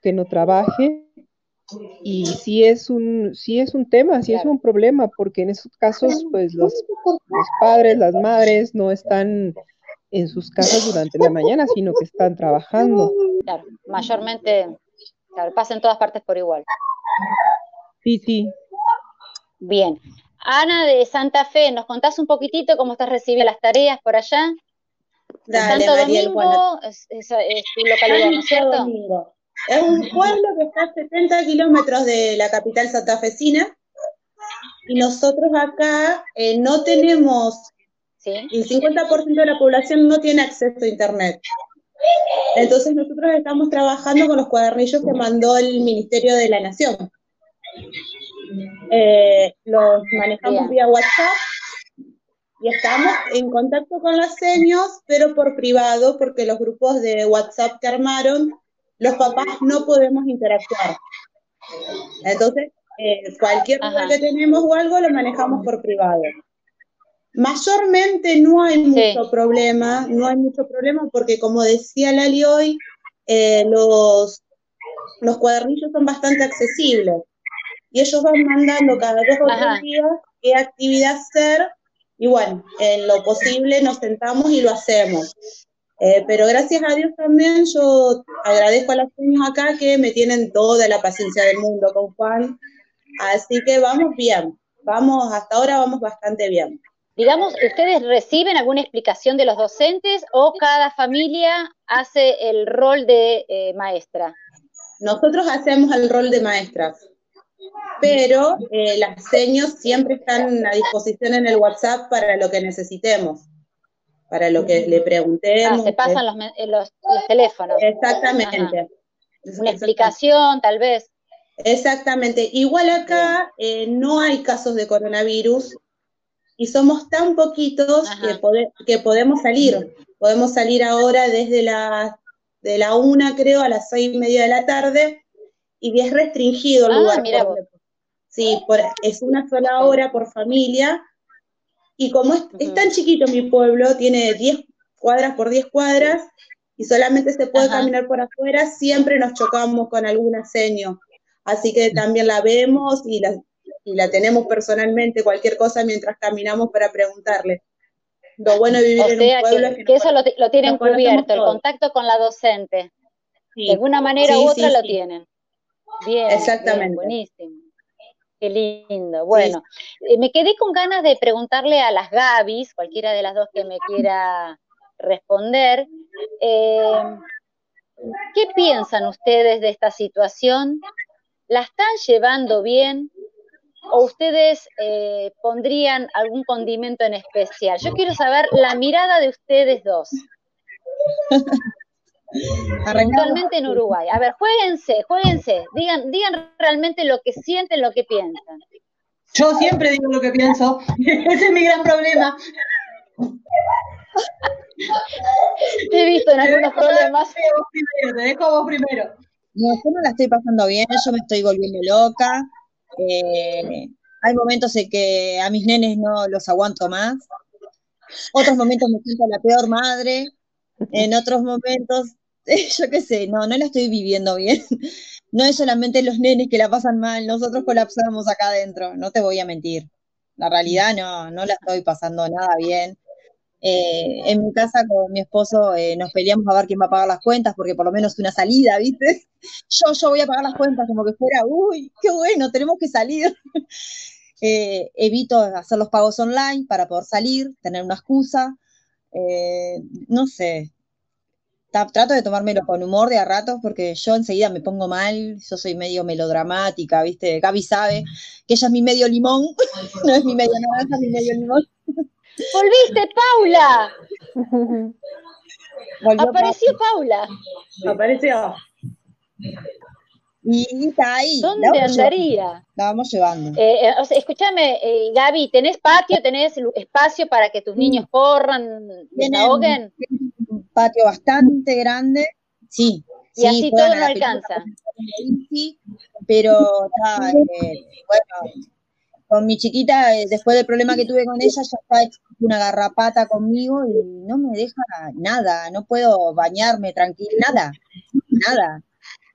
que no trabaje. Y sí es un, sí es un tema, sí es un problema, porque en esos casos, pues los, los padres, las madres no están en sus casas durante la mañana, sino que están trabajando. Claro, mayormente, claro, pasa en todas partes por igual. Sí, sí. Bien. Ana de Santa Fe, ¿nos contás un poquitito cómo estás recibiendo las tareas por allá? Dale, Santo Domingo es, tu localidad, ¿no es cierto? Es un pueblo que está a 70 kilómetros de la capital santafesina y nosotros acá eh, no tenemos, el 50% de la población no tiene acceso a Internet. Entonces nosotros estamos trabajando con los cuadernillos que mandó el Ministerio de la Nación. Eh, los manejamos vía WhatsApp y estamos en contacto con los seños, pero por privado, porque los grupos de WhatsApp que armaron, los papás no podemos interactuar. Entonces, eh, cualquier duda que tenemos o algo lo manejamos por privado. Mayormente no hay mucho problema, no hay mucho problema porque como decía Lali hoy, eh, los, los cuadernillos son bastante accesibles y ellos van mandando cada dos o tres días qué actividad hacer y bueno, en lo posible nos sentamos y lo hacemos. Eh, pero gracias a Dios también yo agradezco a los niños acá que me tienen toda la paciencia del mundo con Juan. Así que vamos bien, vamos, hasta ahora vamos bastante bien. Digamos, ¿ustedes reciben alguna explicación de los docentes o cada familia hace el rol de eh, maestra? Nosotros hacemos el rol de maestras pero eh, las seños siempre están a disposición en el WhatsApp para lo que necesitemos, para lo que le preguntemos. Ah, se pasan los, eh, los, teléfonos. Exactamente. Una explicación, tal vez. Exactamente. Igual acá eh, no hay casos de coronavirus y somos tan poquitos que, que, podemos salir. Podemos salir ahora desde la, de la una, creo, a las seis y media de la tarde y es restringido el ah, lugar. sí, es una sola hora por familia. Y como es, tan chiquito mi pueblo, tiene 10 cuadras por 10 cuadras y solamente se puede caminar por afuera, siempre nos chocamos con algún aseño. así que también la vemos y la, y la tenemos personalmente, cualquier cosa mientras caminamos para preguntarle. Lo bueno de vivir en un pueblo que, es que, eso lo, lo tienen cubierto, el contacto con la docente. De alguna manera u otra lo tienen. Bien, Exactamente. buenísimo. Qué lindo. Bueno, eh, me quedé con ganas de preguntarle a las Gabis, cualquiera de las dos que me quiera responder, eh, ¿qué piensan ustedes de esta situación? ¿La están llevando bien? ¿O ustedes eh, pondrían algún condimento en especial? Yo quiero saber la mirada de ustedes dos. Actualmente en Uruguay. A ver, jueguense, jueguense, digan, digan realmente lo que sienten, lo que piensan. Yo siempre digo lo que pienso, ese es mi gran problema. Te he visto en algunos problemas. Te dejo, primero, te dejo vos primero. No, yo no la estoy pasando bien, yo me estoy volviendo loca. Eh, hay momentos en que a mis nenes no los aguanto más. Otros momentos me siento la peor madre. En otros momentos yo qué sé, no, no la estoy viviendo bien. No es solamente los nenes que la pasan mal, nosotros colapsamos acá adentro, no te voy a mentir. La realidad no, no la estoy pasando nada bien. Eh, en mi casa con mi esposo eh, nos peleamos a ver quién va a pagar las cuentas, porque por lo menos una salida, ¿viste? Yo, yo voy a pagar las cuentas como que fuera, uy, qué bueno, tenemos que salir. Eh, evito hacer los pagos online para poder salir, tener una excusa. no sé, trato de tomármelo con humor de a ratos porque yo enseguida me pongo mal, yo soy medio melodramática, ¿viste? Gaby sabe que ella es mi medio limón, no es mi medio naranja, es mi medio limón. ¡Volviste, Paula! Apareció Paula. Apareció. Y está ahí. ¿Dónde andaría? La vamos llevando. Eh, eh, escúchame, eh, Gaby, ¿tenés patio, tenés espacio para que tus niños corran, desahoguen? Patio bastante grande, sí. Y así todo no alcanza. pero eh, bueno, con mi chiquita, eh, después del problema que tuve con ella, ya está una garrapata conmigo y no me deja nada, no puedo bañarme tranquila, nada, nada.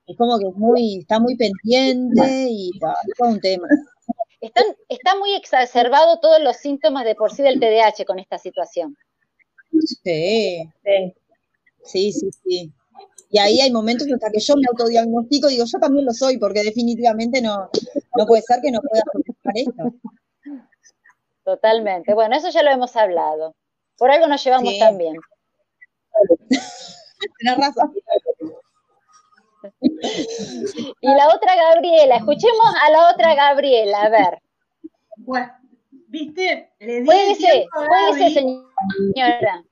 Es como que es muy, está muy pendiente y todo, es un tema. Están, está muy exacerbado todos los síntomas de por sí del TDAH con esta situación. Sí, sí. Sí, sí, sí. Y ahí hay momentos hasta que yo me autodiagnostico y digo, yo también lo soy, porque definitivamente no, no puede ser que no pueda soportar esto. Totalmente. Bueno, eso ya lo hemos hablado. Por algo nos llevamos tan bien. Tienes razón. Y la otra Gabriela, escuchemos a la otra Gabriela, a ver. Bueno, ¿viste? Le di puede puede señora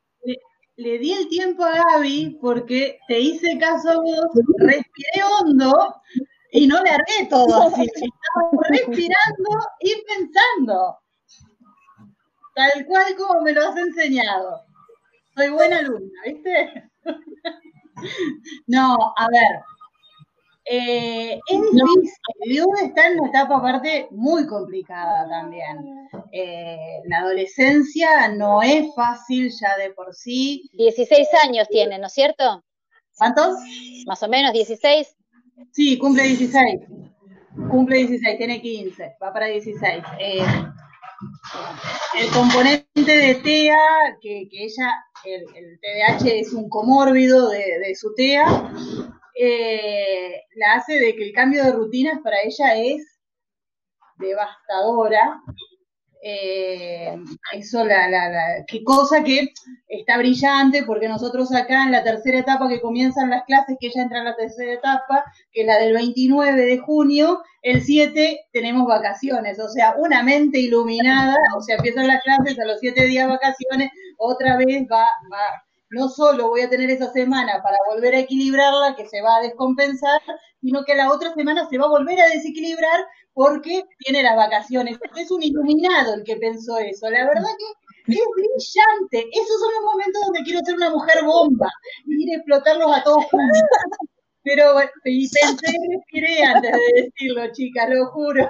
le di el tiempo a Gaby porque te hice caso a vos, respiré hondo y no le haré todo así. Estaba respirando y pensando. Tal cual como me lo has enseñado. Soy buena alumna, ¿viste? no, a ver, eh, es difícil, uno está en una etapa aparte muy complicada también. Eh, la adolescencia no es fácil ya de por sí. 16 años tiene, ¿no es cierto? ¿Cuántos? Más o menos, 16. Sí, cumple 16. Cumple 16, tiene 15, va para 16. Eh, el componente de TEA, que, ella, el, el, TDAH es un comórbido de, de su TEA, eh, la hace de que el cambio de rutinas para ella es devastadora. Eh, eso, la, la, qué cosa que está brillante, porque nosotros acá en la tercera etapa que comienzan las clases, que ella entra en la tercera etapa, que es la del 29 de junio, el 7 tenemos vacaciones, o sea, una mente iluminada, o sea, empiezan las clases a los 7 días vacaciones, otra vez va, va no solo voy a tener esa semana para volver a equilibrarla, que se va a descompensar, sino que la otra semana se va a volver a desequilibrar porque tiene las vacaciones. Es un iluminado el que pensó eso. La verdad que es brillante. Esos son los momentos donde quiero ser una mujer bomba y ir a explotarlos a todos juntos. Pero bueno, y pensé respiré antes de decirlo, chicas, lo juro.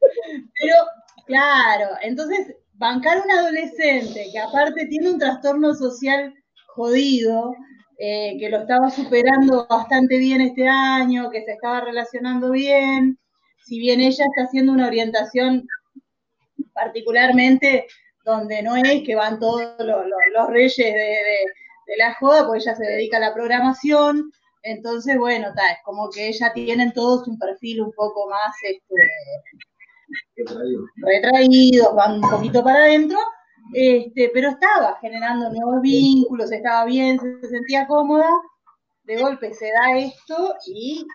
Pero, claro, entonces, bancar un adolescente que aparte tiene un trastorno social jodido, eh, que lo estaba superando bastante bien este año, que se estaba relacionando bien, si bien ella está haciendo una orientación particularmente donde no es que van todos los, reyes de, la joda, porque ella se dedica a la programación, entonces, bueno, está, es como que ella tienen todos un perfil un poco más este, retraídos, van un poquito para adentro, este, pero estaba generando nuevos vínculos, estaba bien, se, sentía cómoda, de golpe se da esto y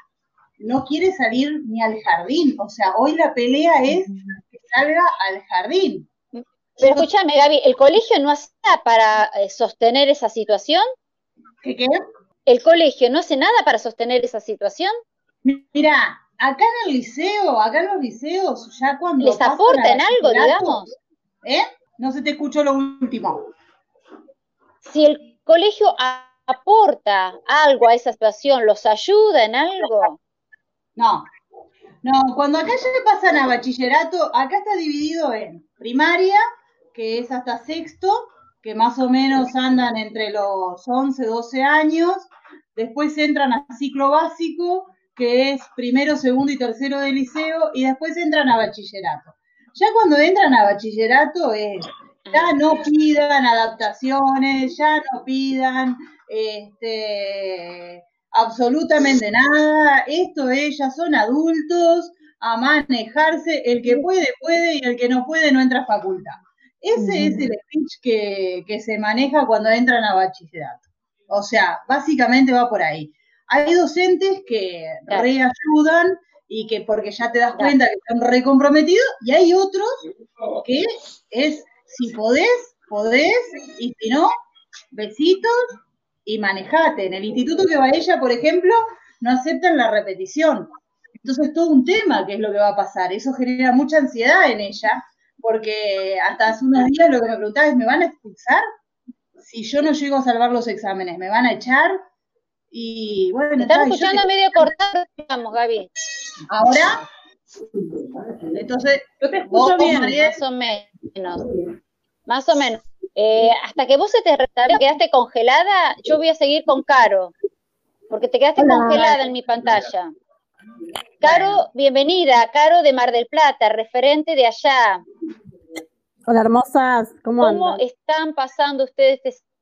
no quiere salir ni al jardín, o sea, hoy la pelea es que salga al jardín. Pero escúchame, Gaby, ¿el colegio no hace nada para eh, sostener esa situación? ¿Qué qué? ¿El colegio no hace nada para sostener esa situación? Mira, acá en el liceo, acá en los liceos, ya cuando. ¿Les aporta en algo, digamos? ¿Eh? No se te escuchó lo último. Si el colegio aporta algo a esa situación, ¿los ayuda en algo? No. No, cuando acá ya pasan a bachillerato, acá está dividido en primaria, que es hasta sexto, que más o menos andan entre los 11, 12 años. Después entran a ciclo básico, que es primero, segundo y tercero de liceo, y después entran a bachillerato. Ya cuando entran a bachillerato, es, ya no pidan adaptaciones, ya no pidan este, absolutamente nada. Esto es, ya son adultos a manejarse. El que puede, puede, y el que no puede, no entra a facultad. Ese es el speech que, que se maneja cuando entran a bachillerato. O sea, básicamente va por ahí. Hay docentes que reayudan y que porque ya te das cuenta que están recomprometidos, y hay otros que es, si podés, podés, y si no, besitos y manejate. En el instituto que va ella, por ejemplo, no aceptan la repetición. Entonces, todo un tema que es lo que va a pasar. Eso genera mucha ansiedad en ella, porque hasta hace unos días lo que me preguntaba es, ¿me van a expulsar? Si yo no llego a salvar los exámenes, ¿me van a echar? Y bueno, están escuchando medio cortado, vamos, Gaby. Ahora, entonces, yo te escucho bien. Más o menos. Más o menos. Eh, hasta que vos se te quedaste congelada, yo voy a seguir con Caro, porque te quedaste congelada en mi pantalla. Caro, bienvenida, Caro de Mar del Plata, referente de allá. Hola hermosas, ¿cómo, ¿Cómo están pasando ustedes este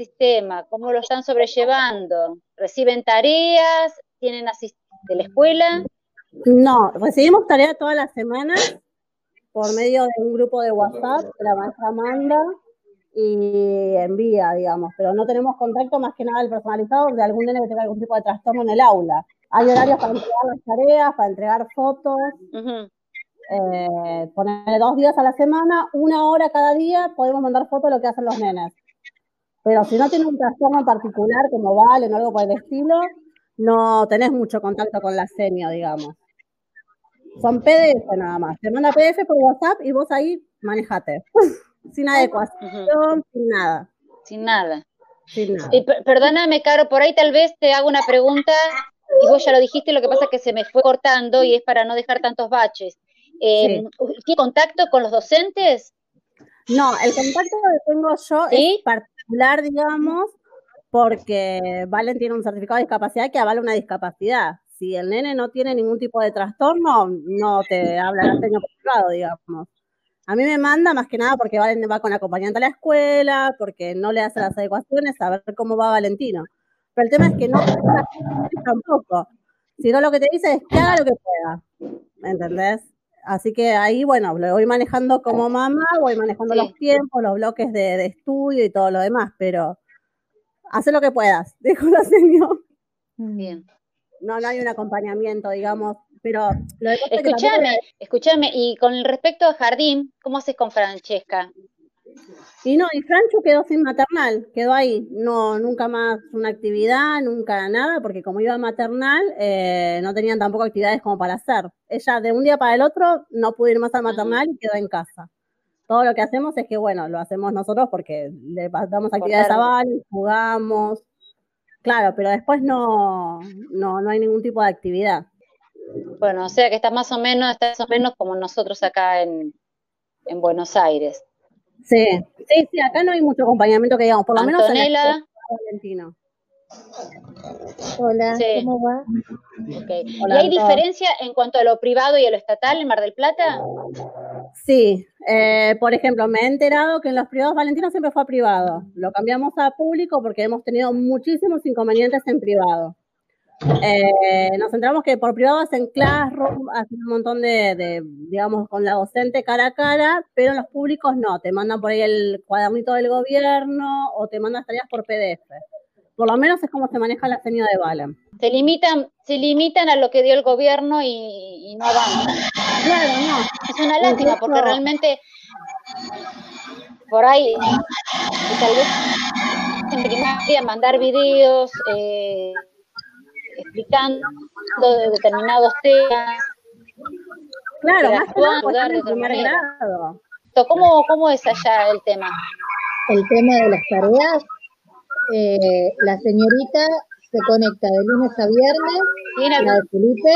sistema? ¿Cómo lo están sobrellevando? ¿Reciben tareas? ¿Tienen asistencia de la escuela? No, recibimos tareas todas las semanas por medio de un grupo de WhatsApp que la maestra manda y envía, digamos, pero no tenemos contacto más que nada el personalizado de algún nene que tenga algún tipo de trastorno en el aula. Hay horarios para entregar las tareas, para entregar fotos, eh, ponerle dos días a la semana, una hora cada día, podemos mandar fotos de lo que hacen los nenes. Pero si no tiene un trastorno en particular, como vale o algo por el estilo, no tenés mucho contacto con la semio, digamos. Son PDF nada más. Te manda PDF por WhatsApp y vos ahí manejate. sin adecuación, sin nada. Sin nada. Sin nada. perdóname, Caro, por ahí tal vez te hago una pregunta y vos ya lo dijiste, lo que pasa es que se me fue cortando y es para no dejar tantos baches. Eh, ¿Tiene contacto con los docentes? No, el contacto que tengo yo es particular, digamos, porque Valen tiene un certificado de discapacidad que avala una discapacidad. Si el nene no tiene ningún tipo de trastorno, no te habla el señor privado, digamos. A mí me manda más que nada porque Valen va con acompañante a la escuela, porque no le hace las adecuaciones, a ver cómo va Valentino. Pero el tema es que no tampoco, sino lo que te dice es que haga lo que pueda, ¿me entendés? Así que ahí, bueno, lo voy manejando como mamá, voy manejando los tiempos, los bloques de, de, estudio y todo lo demás, pero hace lo que puedas, dijo la señora. Bien. No, no hay un acompañamiento, digamos, pero lo Escúchame, escúchame, y con respecto a jardín, ¿cómo haces con Francesca? Y no, y Francho quedó sin maternal, quedó ahí, no, nunca más una actividad, nunca nada, porque como iba a maternal, eh, no tenían tampoco actividades como para hacer. Ella de un día para el otro no pudo ir más al maternal y quedó en casa todo lo que hacemos es que, bueno, lo hacemos nosotros porque le damos actividades a Val, jugamos, claro, pero después no, no, no hay ningún tipo de actividad. Bueno, o sea que está más o menos, está más o menos como nosotros acá en, en Buenos Aires. Sí, sí, sí, acá no hay mucho acompañamiento que digamos, por lo menos en Antonella. Valentino. Hola, Sí. ¿cómo va? Ok. ¿Y hay diferencia en cuanto a lo privado y a lo estatal en Mar del Plata? Sí, eh, por ejemplo, me he enterado que en los privados Valentino siempre fue a privado. Lo cambiamos a público porque hemos tenido muchísimos inconvenientes en privado. Eh, nos enteramos que por privado hacen classroom, hacen un montón de, de, digamos, con la docente cara a cara, pero en los públicos no. Te mandan por ahí el cuadernito del gobierno o te mandan tareas por PDF. Por lo menos es como se maneja la señal de Valen. Se limitan, se limitan a lo que dio el gobierno y, y no avanzan. Claro, no. Es una lástima porque realmente por ahí tal vez en primaria mandar videos eh, explicando de determinados temas. Claro, más que en primer grado. ¿Cómo, ¿Cómo es allá el tema? El tema de las tareas, eh, la señorita se conecta de lunes a viernes, la de Felipe,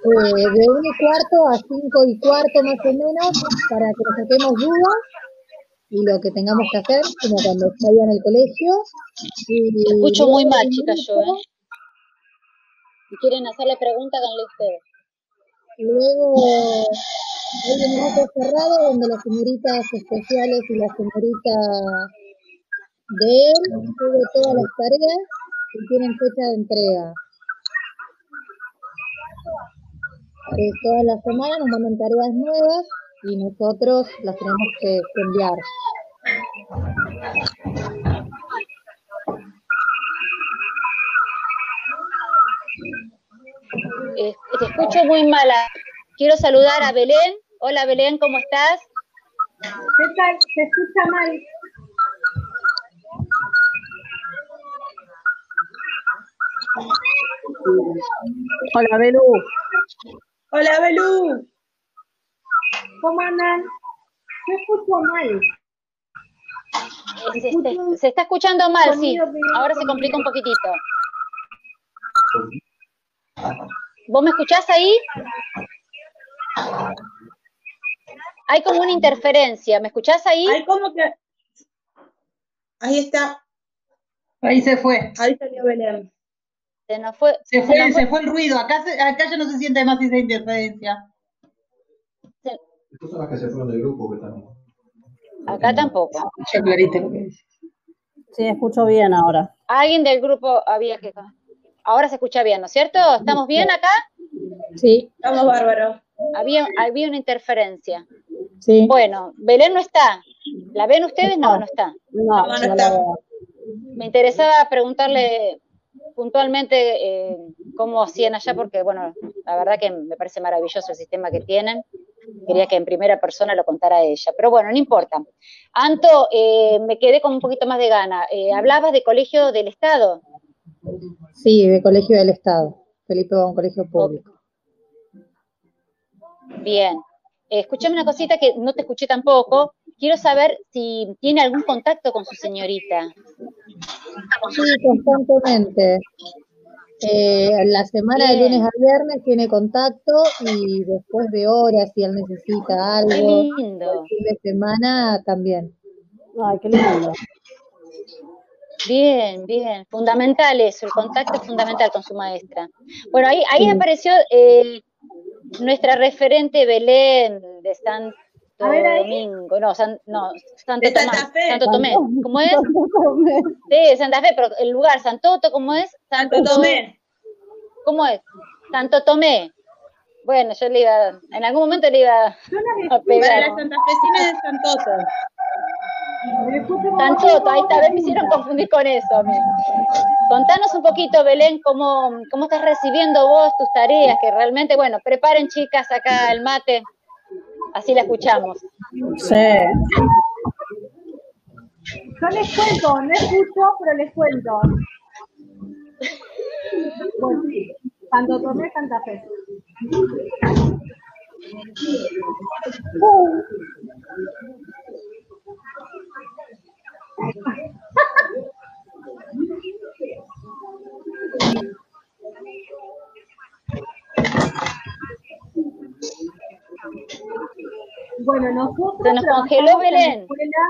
eh, de 1 y cuarto a 5 y cuarto más o menos, para que nos saquemos dudas y lo que tengamos que hacer, como cuando está en el colegio. Y Escucho muy mal, del chicas, yo, ¿eh? Si quieren hacerle pregunta, háganle ustedes. Luego hay un grupo cerrado donde las señoritas especiales y la señorita de él todas las tareas y tienen fecha de entrega. Eh, todas las semanas nos mandan tareas nuevas y nosotros las tenemos que, que enviar. Eh, te escucho muy mala. Quiero saludar a Belén. Hola Belén, ¿cómo estás? ¿Qué tal? Se escucha mal. Hola, Belu. Hola, Belú. ¿Cómo andan? Se escucho mal. Se, se- se está escuchando mal, sí. Ahora se complica un poquitito. ¿Vos me escuchás ahí? Hay como una interferencia. ¿Me escuchás ahí? Hay como que. Ahí está. Ahí se fue. Ahí salió Belén. Se nos fue. Se se fue, nos se fue el ruido. Acá, se- acá ya no se siente más esa interferencia. Estas son las que se fueron del grupo que están. Acá tampoco. Ya clarito lo que dice. Sí, escucho bien ahora. Alguien del grupo había que. Ahora se escucha bien, ¿no es cierto? ¿Estamos bien acá? Sí. Estamos bárbaros. Había, había una interferencia. Sí. Bueno, Belén no está. ¿La ven ustedes? No, no está. No, no está. Me interesaba preguntarle puntualmente eh, cómo hacían allá, porque, bueno, la verdad que me parece maravilloso el sistema que tienen. Quería que en primera persona lo contara ella, pero bueno, no importa. Anto, eh, me quedé con un poquito más de gana. Eh, hablabas de colegio del Estado. Sí, de colegio del Estado. Felipe va a un colegio público. Bien. Eh, escúchame una cosita que no te escuché tampoco. Quiero saber si tiene algún contacto con su señorita. Sí, constantemente. Eh, la semana de lunes a viernes tiene contacto y después de horas, si él necesita algo, Qué el lindo. fin de semana también. Ay, qué lindo. Bien, bien. Fundamental eso, el contacto es fundamental con su maestra. Bueno, ahí, ahí apareció eh, nuestra referente Belén de Santo ver. Domingo, no, San- no, Santo De Santa Tomás, Fe. Santo Tomé, ¿cómo es? Sí, Santa Fe, pero el lugar, Santoto, ¿cómo es? Santo Tomé. ¿Cómo es? Santo Tomé. Bueno, yo le iba, en algún momento le iba a Para pegar. la santafesina de Santoto. Santoto, ahí está, me hicieron confundir con eso. Contanos un poquito, Belén, cómo, cómo estás recibiendo vos tus tareas, que realmente, bueno, preparen chicas acá el mate, así la escuchamos. Sí. Yo les cuento, no escucho, pero les cuento. Bueno, Santo Tomé, Santa Fe. Bueno, nosotros Se nos congeló trabajamos en la Belén. escuela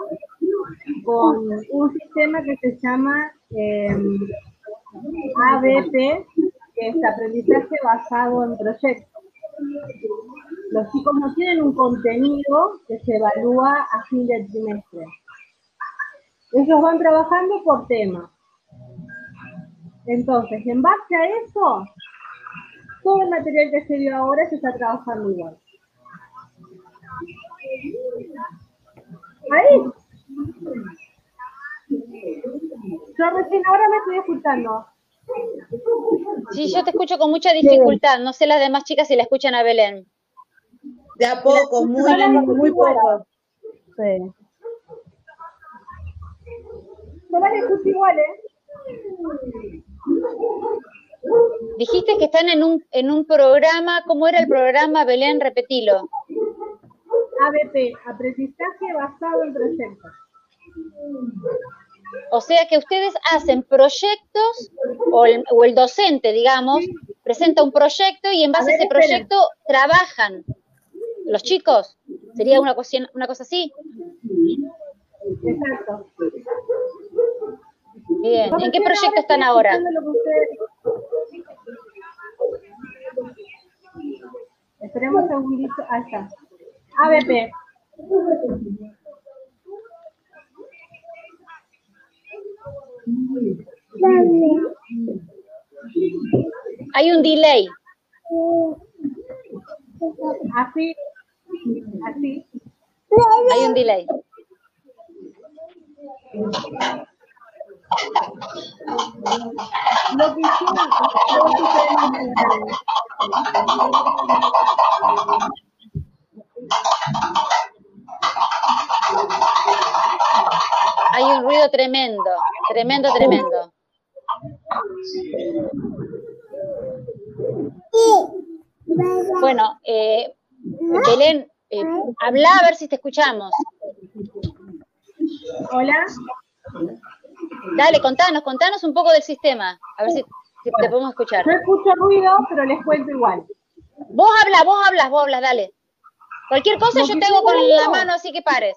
con un sistema que se llama eh, ABP, que es aprendizaje basado en proyectos. Los chicos no tienen un contenido que se evalúa a fin de trimestre. Ellos van trabajando por tema. Entonces, en base a eso, todo el material que se dio ahora se está trabajando igual. Ahí. Yo recién ahora me estoy escuchando. Sí, yo te escucho con mucha dificultad. No sé las demás chicas si la escuchan a Belén. De a poco, muy, muy poco. Sí. Yo las escucho igual, ¿eh? Dijiste que están en un, en un programa. ¿Cómo era el programa, Belén? Repetilo. ABP, aprendizaje basado en proyectos. O sea que ustedes hacen proyectos, o el, o el docente, digamos, presenta un proyecto y en base a, ese proyecto trabajan los chicos. ¿Sería una cosa, una cosa así? Exacto. Bien. ¿En qué proyecto están ahora? Esperemos un segundito. Ahí está. ABP. Hay un delay. Así. Así. Hay un delay. Hay un ruido tremendo, tremendo, tremendo. Bueno, eh, Belén, eh, habla a ver si te escuchamos. Hola. Dale, contanos, contanos un poco del sistema, a ver si, si te podemos escuchar. Yo escucho ruido, pero les cuento igual. Vos hablas, vos hablas, vos hablas, dale. Cualquier cosa yo que te hago yo con la mano, así que pares.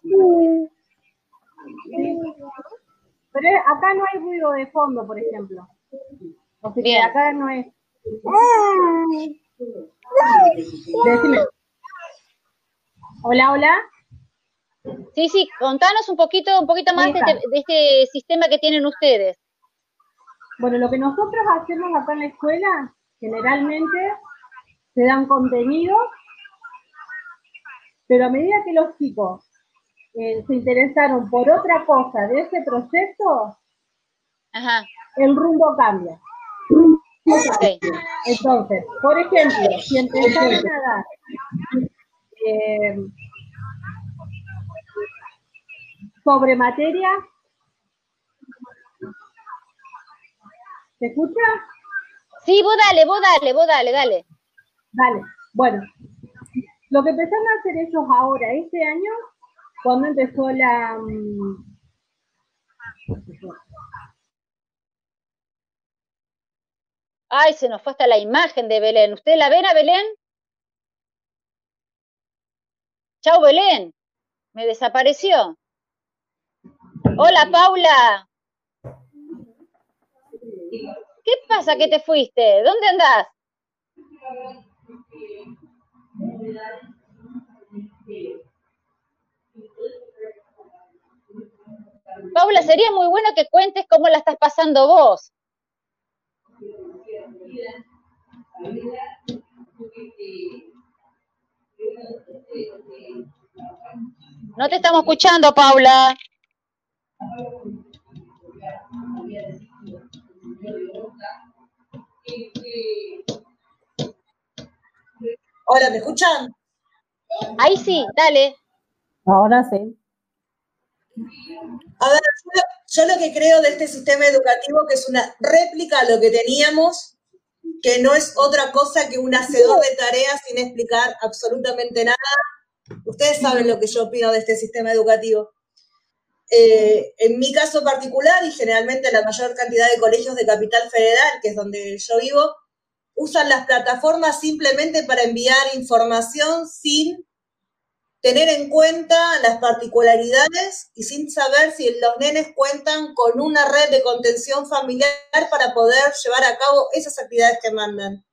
Pero acá no hay ruido de fondo, por ejemplo. O sea que Bien. acá no es. Decime. Hola, hola. Sí, sí, contanos un poquito, un poquito más de este, de este sistema que tienen ustedes. Bueno, lo que nosotros hacemos acá en la escuela, generalmente se dan contenidos, pero a medida que los chicos eh, se interesaron por otra cosa de ese proyecto, Ajá. el rumbo cambia. Entonces, por ejemplo, si empezaron a dar eh, sobre materia, ¿se escucha? Sí, vos dale, vos dale, vos dale, dale. Vale, bueno. Lo que empezaron a hacer ellos ahora, este año, cuando empezó la... mm, Ay, se nos fue hasta la imagen de Belén. ¿Usted la ven a Belén? Chau, Belén. Me desapareció. Hola, Paula. ¿Qué pasa que te fuiste? ¿Dónde andás? Paula, sería muy bueno que cuentes cómo la estás pasando vos. No te estamos escuchando, Paula. Hola, ¿me escuchan? Ahí sí, dale. Ahora sí. A ver, yo lo, yo lo que creo de este sistema educativo que es una réplica a lo que teníamos, que no es otra cosa que un hacedor de tareas sin explicar absolutamente nada. Ustedes saben lo que yo opino de este sistema educativo. Eh, en mi caso particular, y generalmente la mayor cantidad de colegios de Capital Federal, que es donde yo vivo, usan las plataformas simplemente para enviar información sin tener en cuenta las particularidades y sin saber si los nenes cuentan con una red de contención familiar para poder llevar a cabo esas actividades que mandan.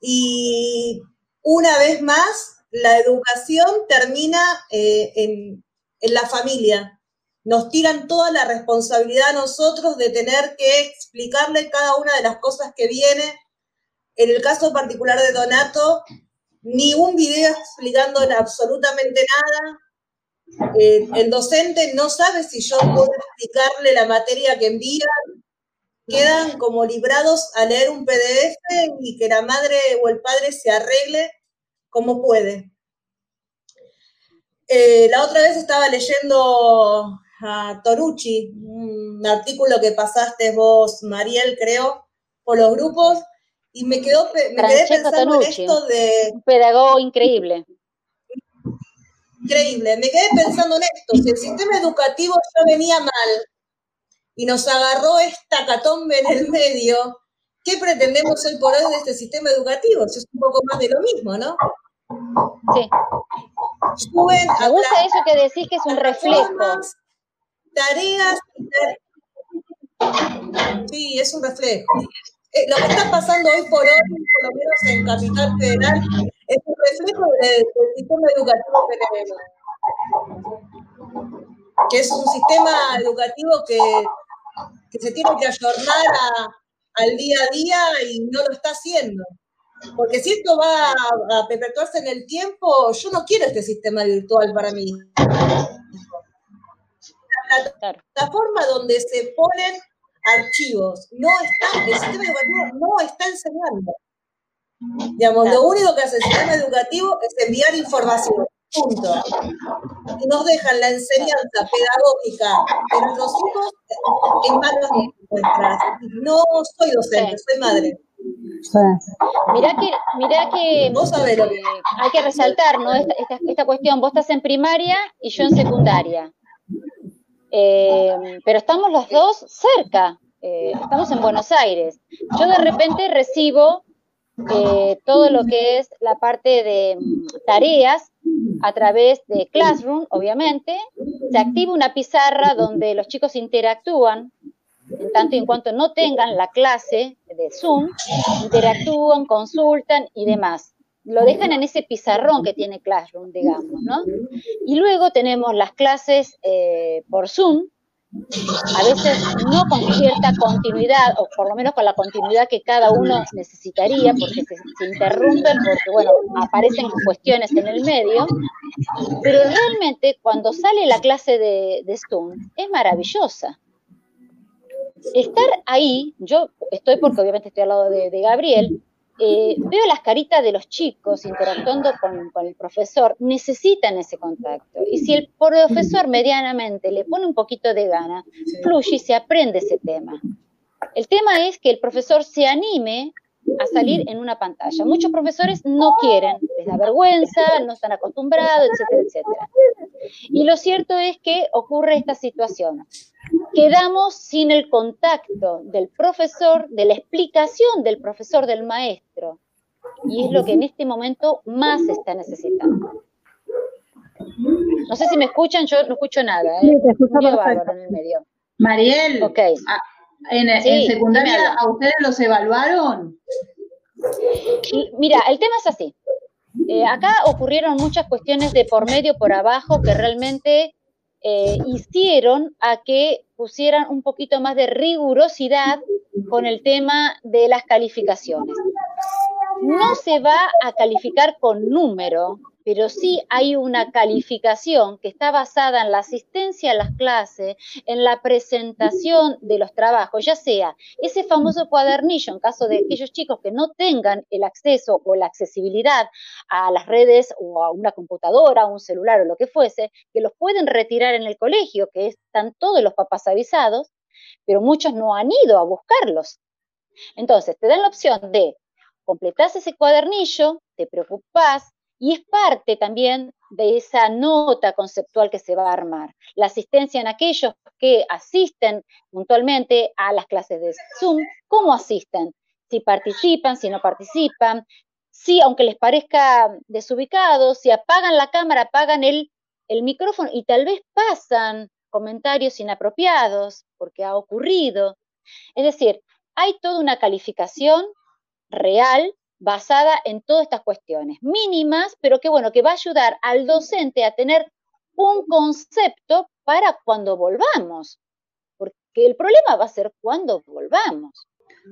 Y una vez más, la educación termina eh, en, en la familia. Nos tiran toda la responsabilidad a nosotros de tener que explicarle cada una de las cosas que viene. En el caso particular de Donato, ni un video explicando absolutamente nada. Eh, el docente no sabe si yo puedo explicarle la materia que envían. Quedan como librados a leer un PDF y que la madre o el padre se arregle como puede. Eh, la otra vez estaba leyendo a Torucci, un artículo que pasaste vos, Mariel, creo, por los grupos, y me, quedó, me quedé pensando en esto de... Un pedagogo increíble. Increíble, me quedé pensando en esto, si el sistema educativo ya venía mal y nos agarró esta catombe en el medio, ¿qué pretendemos hoy por hoy de este sistema educativo? es un poco más de lo mismo, ¿no? Sí. Me gusta eso que decís que es un reflejo. Tareas. Sí, es un reflejo. Eh, lo que está pasando hoy por hoy, por lo menos en Capital Federal, es un reflejo del, sistema educativo que tenemos. Que es un sistema educativo que, que se tiene que ayornar al día a día y no lo está haciendo. Porque si esto va a, perpetuarse en el tiempo, yo no quiero este sistema virtual para mí. La plataforma donde se ponen archivos no está, el sistema educativo no está enseñando. Digamos, lo único que hace el sistema educativo es enviar información. Punto. Y nos dejan la enseñanza pedagógica de nuestros hijos en manos nuestras. No soy docente, soy madre. Mirá que, mirá que, hay que resaltar ¿no? esta, cuestión. Vos estás en primaria y yo en secundaria. Eh, pero estamos los dos cerca. Eh, estamos en Buenos Aires. Yo de repente recibo eh, todo lo que es la parte de mm, tareas a través de Classroom, obviamente. Se activa una pizarra donde los chicos interactúan en tanto y en cuanto no tengan la clase de Zoom, interactúan, consultan y demás. Lo dejan en ese pizarrón que tiene Classroom, digamos, ¿no? Y luego tenemos las clases eh, por Zoom, a veces no con cierta continuidad, o por lo menos con la continuidad que cada uno necesitaría, porque se, interrumpen, porque, bueno, aparecen cuestiones en el medio, pero realmente cuando sale la clase de, de Zoom es maravillosa estar ahí, yo estoy porque obviamente estoy al lado de, Gabriel, eh, veo las caritas de los chicos interactuando con, el profesor, necesitan ese contacto. Y si el profesor medianamente le pone un poquito de gana, fluye y se aprende ese tema. El tema es que el profesor se anime a salir en una pantalla. Muchos profesores no quieren, les da vergüenza, no están acostumbrados, etcétera, etcétera. Y lo cierto es que ocurre esta situación. Quedamos sin el contacto del profesor, de la explicación del profesor, del maestro. Y es lo que en este momento más se está necesitando. No sé si me escuchan, yo no escucho nada. ¿eh? en el medio. Mariel, okay. En, secundaria, ¿a ustedes los evaluaron? mira, el tema es así. Eh, acá ocurrieron muchas cuestiones de por medio, por abajo, que realmente eh, hicieron a que pusieran un poquito más de rigurosidad con el tema de las calificaciones. No se va a calificar con número, pero sí hay una calificación que está basada en la asistencia a las clases, en la presentación de los trabajos, ya sea ese famoso cuadernillo en caso de aquellos chicos que no tengan el acceso o la accesibilidad a las redes o a una computadora, un celular o lo que fuese, que los pueden retirar en el colegio, que están todos los papás avisados, pero muchos no han ido a buscarlos. Entonces, te dan la opción de completar ese cuadernillo, te preocupás, y es parte también de esa nota conceptual que se va a armar. La asistencia en aquellos que asisten puntualmente a las clases de Zoom, ¿cómo asisten? Si participan, si no participan, sí, aunque les parezca desubicado, si apagan la cámara, apagan el, el micrófono y tal vez pasan comentarios inapropiados, porque ha ocurrido. Es decir, hay toda una calificación real basada en todas estas cuestiones, mínimas, pero que bueno, que va a ayudar al docente a tener un concepto para cuando volvamos, porque el problema va a ser cuando volvamos.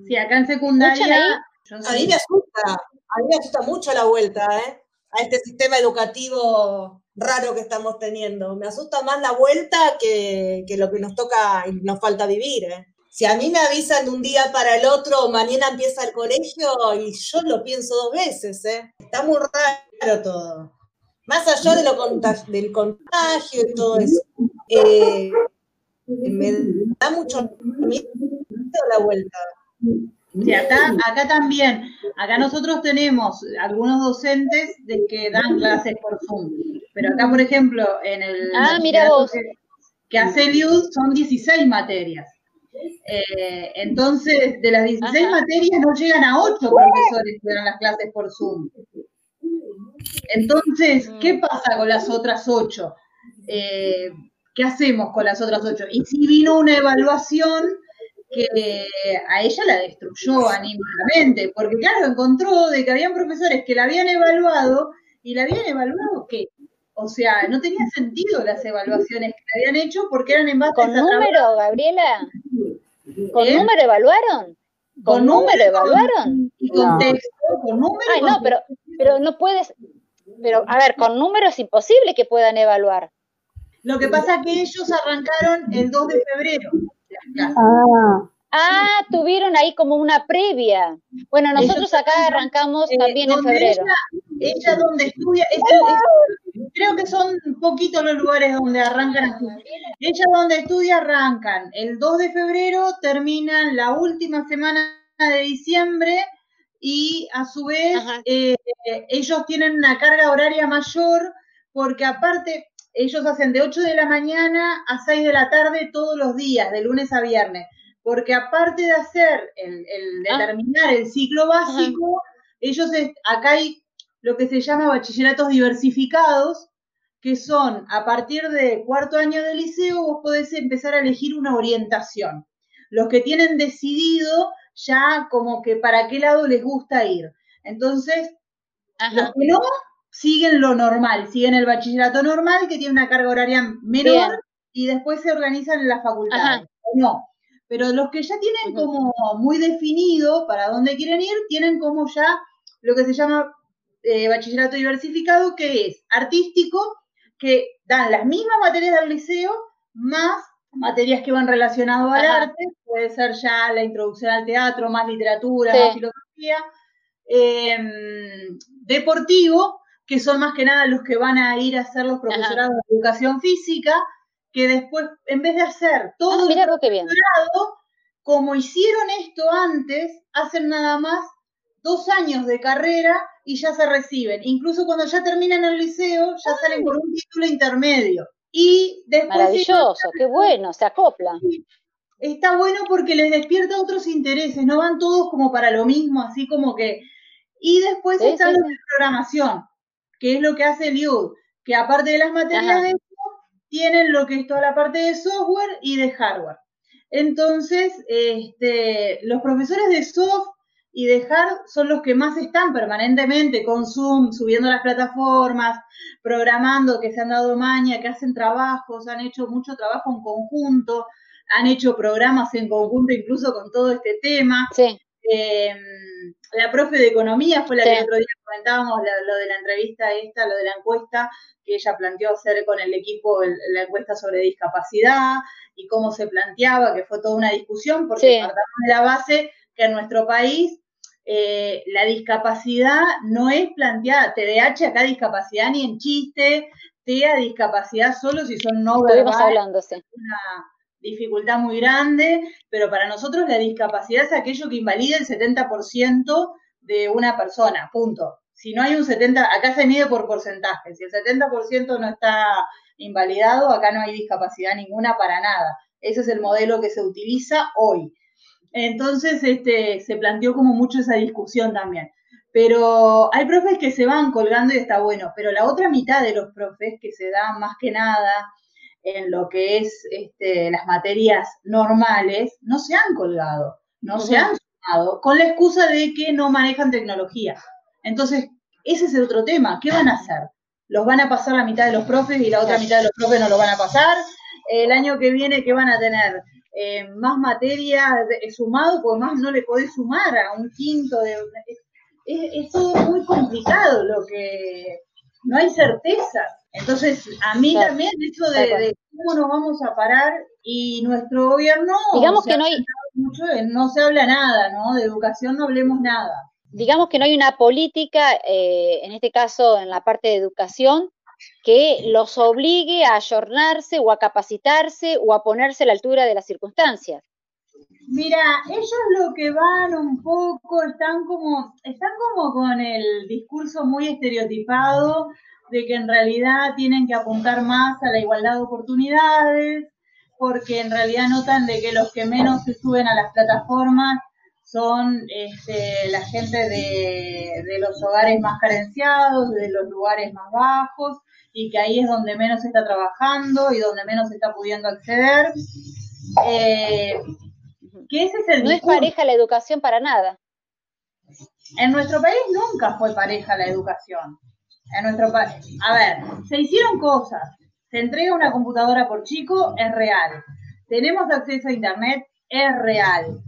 Sí, acá en secundaria... A mí me asusta, a mí me asusta mucho la vuelta, ¿eh? A este sistema educativo raro que estamos teniendo. Me asusta más la vuelta que, que lo que nos toca y nos falta vivir, ¿eh? Si a mí me avisan de un día para el otro, mañana empieza el colegio, y yo lo pienso dos veces, ¿eh? Está muy raro todo. Más allá de lo del contagio y todo eso. Eh, me da mucho miedo la vuelta. Sí, acá, acá también. Acá nosotros tenemos algunos docentes de que dan clases por Zoom. Pero acá, por ejemplo, en el. Ah, mira vos. Que hace Liud son 16 materias. Eh, entonces, de las 16 materias no llegan a 8 profesores que dan las clases por Zoom. Entonces, ¿qué mm. pasa con las otras 8? Eh, ¿Qué hacemos con las otras 8? Y si vino una evaluación que a ella la destruyó anímicamente, porque claro, encontró de que habían profesores que la habían evaluado y la habían evaluado ¿qué? O sea, no tenía sentido las evaluaciones que habían hecho porque eran en base ¿Con número, Gabriela? ¿Con ¿Eh? número evaluaron? ¿Con, número, evaluaron? Y con texto, con número. Ay, no, pero, pero no puedes. Pero, a ver, con número es imposible que puedan evaluar. Lo que pasa es que ellos arrancaron el 2 de febrero. Ah. ah, tuvieron ahí como una previa. Bueno, nosotros acá arrancamos eh, también en febrero. Ella, donde estudia, creo que son poquitos los lugares donde arrancan Ella donde estudia arrancan. El 2 de febrero, terminan la última semana de diciembre y a su vez eh, ellos tienen una carga horaria mayor porque aparte ellos hacen de 8 de la mañana a 6 de la tarde todos los días, de lunes a viernes, porque aparte de hacer, el, ah. determinar el ciclo básico, ellos, acá hay lo que se llama bachilleratos diversificados, que son a partir de cuarto año de liceo, vos podés empezar a elegir una orientación. Los que tienen decidido ya como que para qué lado les gusta ir. Entonces, los que no, siguen lo normal, siguen el bachillerato normal que tiene una carga horaria menor y después se organizan en la facultad. No, pero los que ya tienen como muy definido para dónde quieren ir, tienen como ya lo que se llama eh, bachillerato diversificado, que es artístico, que dan las mismas materias del liceo, más materias que van relacionadas al arte, puede ser ya la introducción al teatro, más literatura, más filosofía, em, deportivo, que son más que nada los que van a ir a hacer los profesorados de educación física, que después, en vez de hacer todo ah, el profesorado, como hicieron esto antes, hacen nada más dos años de carrera y ya se reciben. Incluso cuando ya terminan el liceo, ya salen con un título intermedio. Y después Maravilloso, qué bueno, se acopla. Está bueno porque les despierta otros intereses, no van todos como para lo mismo, así como que... Y después está la programación, que es lo que hace Liud, que aparte de las materias de tienen lo que es toda la parte de software y de hardware. Entonces, este, los profesores de soft y de hard son los que más están permanentemente con Zoom, subiendo las plataformas, programando, que se han dado maña, que hacen trabajos, han hecho mucho trabajo en conjunto, han hecho programas en conjunto incluso con todo este tema. Sí. Em, la profe de economía fue la que el otro día comentábamos lo de la entrevista esta, lo de la encuesta que ella planteó hacer con el equipo, la encuesta sobre discapacidad y cómo se planteaba, que fue toda una discusión, porque partamos de la base que en nuestro país eh, la discapacidad no es planteada, TDAH acá discapacidad ni en chiste, TEA discapacidad solo si son no verbales. hablando, Una, dificultad muy grande, pero para nosotros la discapacidad es aquello que invalida el 70% de una persona, punto. Si no hay un 70, acá se mide por porcentaje, si el 70% no está invalidado, acá no hay discapacidad ninguna para nada. Ese es el modelo que se utiliza hoy. Entonces, este, se planteó como mucho esa discusión también. Pero hay profes que se van colgando y está bueno, pero la otra mitad de los profes que se da más que nada en lo que es este, las materias normales, no se han colgado, no se han sumado, con la excusa de que no manejan tecnología. Entonces, ese es el otro tema, ¿qué van a hacer? ¿Los van a pasar la mitad de los profes y la otra mitad de los profes no lo van a pasar? El año que viene, ¿qué van a tener? Eh, más materia sumado, porque más no le podés sumar a un quinto de... Es, todo muy complicado lo que... No hay certeza. Entonces, a mí también eso de, cómo nos vamos a parar y nuestro gobierno... Digamos que no hay... Mucho, no se habla nada, ¿no? De educación no hablemos nada. Digamos que no hay una política, eh, en este caso en la parte de educación, que los obligue a ayornarse o a capacitarse o a ponerse a la altura de las circunstancias. Mira, ellos lo que van un poco, están como, están como con el discurso muy estereotipado de que en realidad tienen que apuntar más a la igualdad de oportunidades, porque en realidad notan de que los que menos se suben a las plataformas son este, la gente de, de, los hogares más carenciados, de los lugares más bajos, y que ahí es donde menos se está trabajando y donde menos se está pudiendo acceder. Eh, que ese es el no es pareja la educación para nada. En nuestro país nunca fue pareja la educación. En nuestro país, a ver, se hicieron cosas. Se entrega una computadora por chico, es real. Tenemos acceso a internet, es real.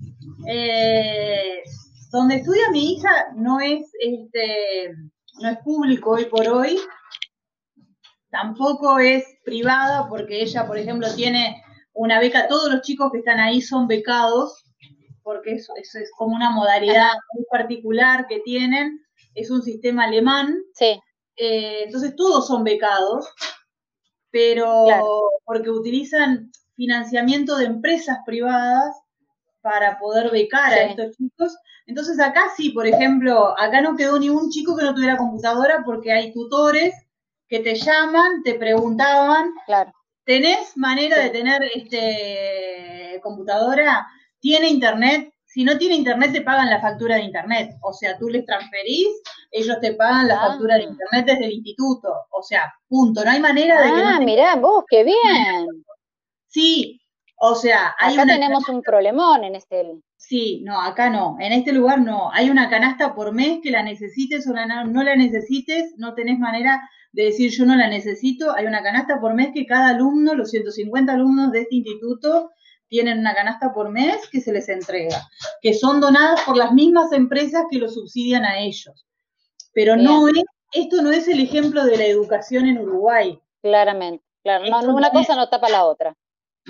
Eh, donde estudia mi hija no es este no es público hoy por hoy, tampoco es privada porque ella, por ejemplo, tiene una beca, todos los chicos que están ahí son becados, porque eso, es como una modalidad muy particular que tienen, es un sistema alemán, sí. Eh, entonces todos son becados, pero porque utilizan financiamiento de empresas privadas para poder becar a estos chicos. Entonces acá sí, por ejemplo, acá no quedó ni un chico que no tuviera computadora porque hay tutores que te llaman, te preguntaban, claro. ¿tenés manera de tener este computadora? ¿Tiene internet? Si no tiene internet, te pagan la factura de internet. O sea, tú les transferís, ellos te pagan la ah. factura de internet desde el instituto. O sea, punto. No hay manera de que. Ah, mirá, vos, qué bien. Sí, o sea, hay acá tenemos un problemón en este. Sí, no, acá no. En este lugar no. Hay una canasta por mes que la necesites o no la necesites, no tenés manera de decir yo no la necesito, hay una canasta por mes que cada alumno, los 150 alumnos de este instituto, tienen una canasta por mes que se les entrega, que son donadas por las mismas empresas que lo subsidian a ellos. Pero no es, esto no es el ejemplo de la educación en Uruguay. Claramente, claro, no, una cosa no tapa la otra.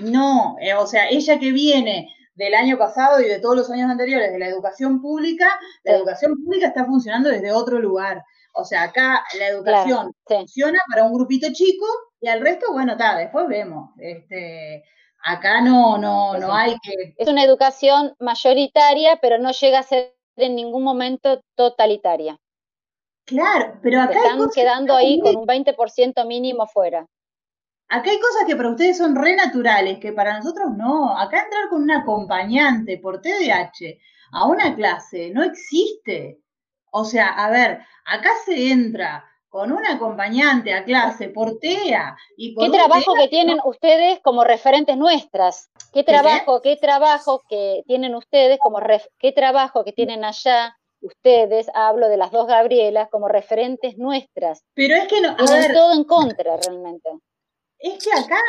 No, eh, o sea, ella que viene del año pasado y de todos los años anteriores de la educación pública, la educación pública está funcionando desde otro lugar. O sea, acá la educación funciona para un grupito chico y al resto, bueno, está, después vemos. Este, acá no, no, no hay que. Es una educación mayoritaria, pero no llega a ser en ningún momento totalitaria. Claro, pero acá. están quedando ahí con un 20% mínimo fuera. Acá hay cosas que para ustedes son re naturales, que para nosotros no. Acá entrar con un acompañante por TDAH a una clase no existe. O sea, a ver, acá se entra con un acompañante a clase por TEA y ¿Qué trabajo que tienen ustedes como referentes nuestras? ¿Qué trabajo, qué, trabajo que tienen ustedes como qué trabajo que tienen allá ustedes, hablo de las dos Gabrielas como referentes nuestras? Pero es que no, a todo en contra realmente. Es que acá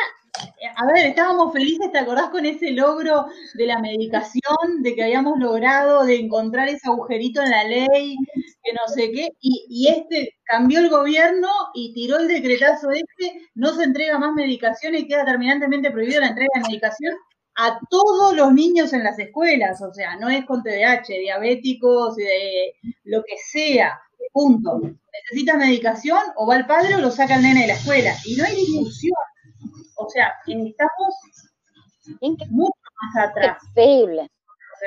a ver, estábamos felices, ¿te acordás con ese logro de la medicación, de que habíamos logrado de encontrar ese agujerito en la ley, que no sé qué, y, este cambió el gobierno y tiró el decretazo este, no se entrega más medicación y queda terminantemente prohibida la entrega de medicación a todos los niños en las escuelas, o sea, no es con TDAH, diabéticos, de lo que sea, punto. Necesita medicación o va el padre o lo saca el nene de la escuela, y no hay discusión o sea, estamos mucho más atrás. Increíble.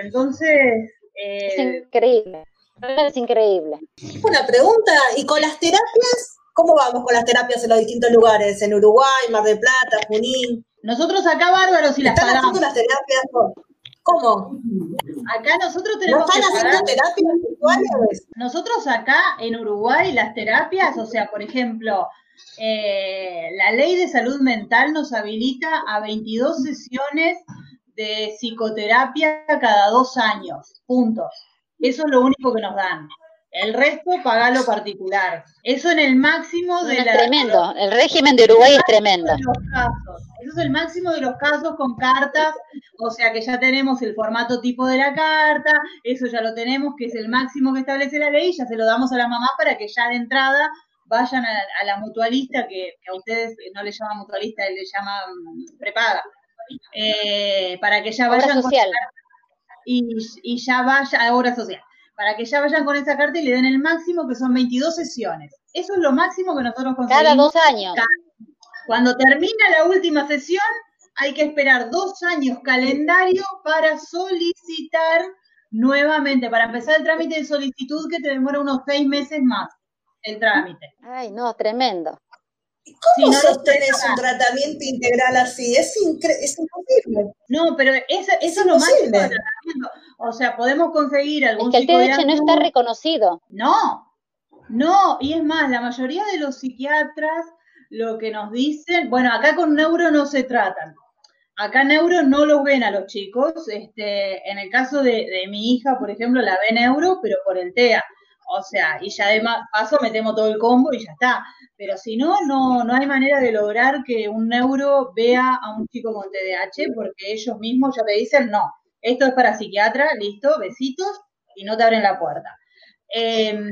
Entonces... Eh, es increíble. Es increíble. Una pregunta, ¿y con las terapias? ¿Cómo vamos con las terapias en los distintos lugares? En Uruguay, Mar del Plata, Junín. Nosotros acá bárbaros y las ¿Están haciendo las terapias ¿Cómo? Acá nosotros ¿No tenemos están que haciendo terapias virtuales? Nosotros acá en Uruguay las terapias, o sea, por ejemplo, eh, la ley de salud mental nos habilita a 22 sesiones de psicoterapia cada dos años, punto. Eso es lo único que nos dan. El resto pagalo particular. Eso en el máximo de Es la, tremendo. El régimen de Uruguay es tremendo. Eso es el máximo de los casos con cartas, o sea que ya tenemos el formato tipo de la carta, eso ya lo tenemos, que es el máximo que establece la ley, ya se lo damos a la mamá para que ya de entrada vayan a, a la mutualista, que, que a ustedes no le llaman mutualista, le llaman prepaga, eh, para que ya vayan con social. carta y, y ya vaya a obra social, para que ya vayan con esa carta y le den el máximo, que son 22 sesiones. Eso es lo máximo que nosotros conseguimos. Cada dos años. Cuando termina la última sesión, hay que esperar dos años calendario para solicitar nuevamente, para empezar el trámite de solicitud que te demora unos seis meses más el trámite. Ay, no, tremendo. ¿Cómo Si no pagas. un tratamiento integral así? Es, es imposible. No, pero eso, eso es lo máximo del tratamiento. O sea, podemos conseguir Es algún que el TDAH no está reconocido. No, no, y es más, la mayoría de los psiquiatras lo que nos dicen, bueno, acá con neuro no se tratan. Acá neuro no los ven a los chicos. Este, en el caso de, de mi hija, por ejemplo, la ve neuro, pero por el TEA. O sea, y ya de paso metemos todo el combo y ya está. Pero si no, no, no hay manera de lograr que un neuro vea a un chico con TDAH porque ellos mismos ya te dicen, no, esto es para psiquiatra, listo, besitos, y no te abren la puerta. Em,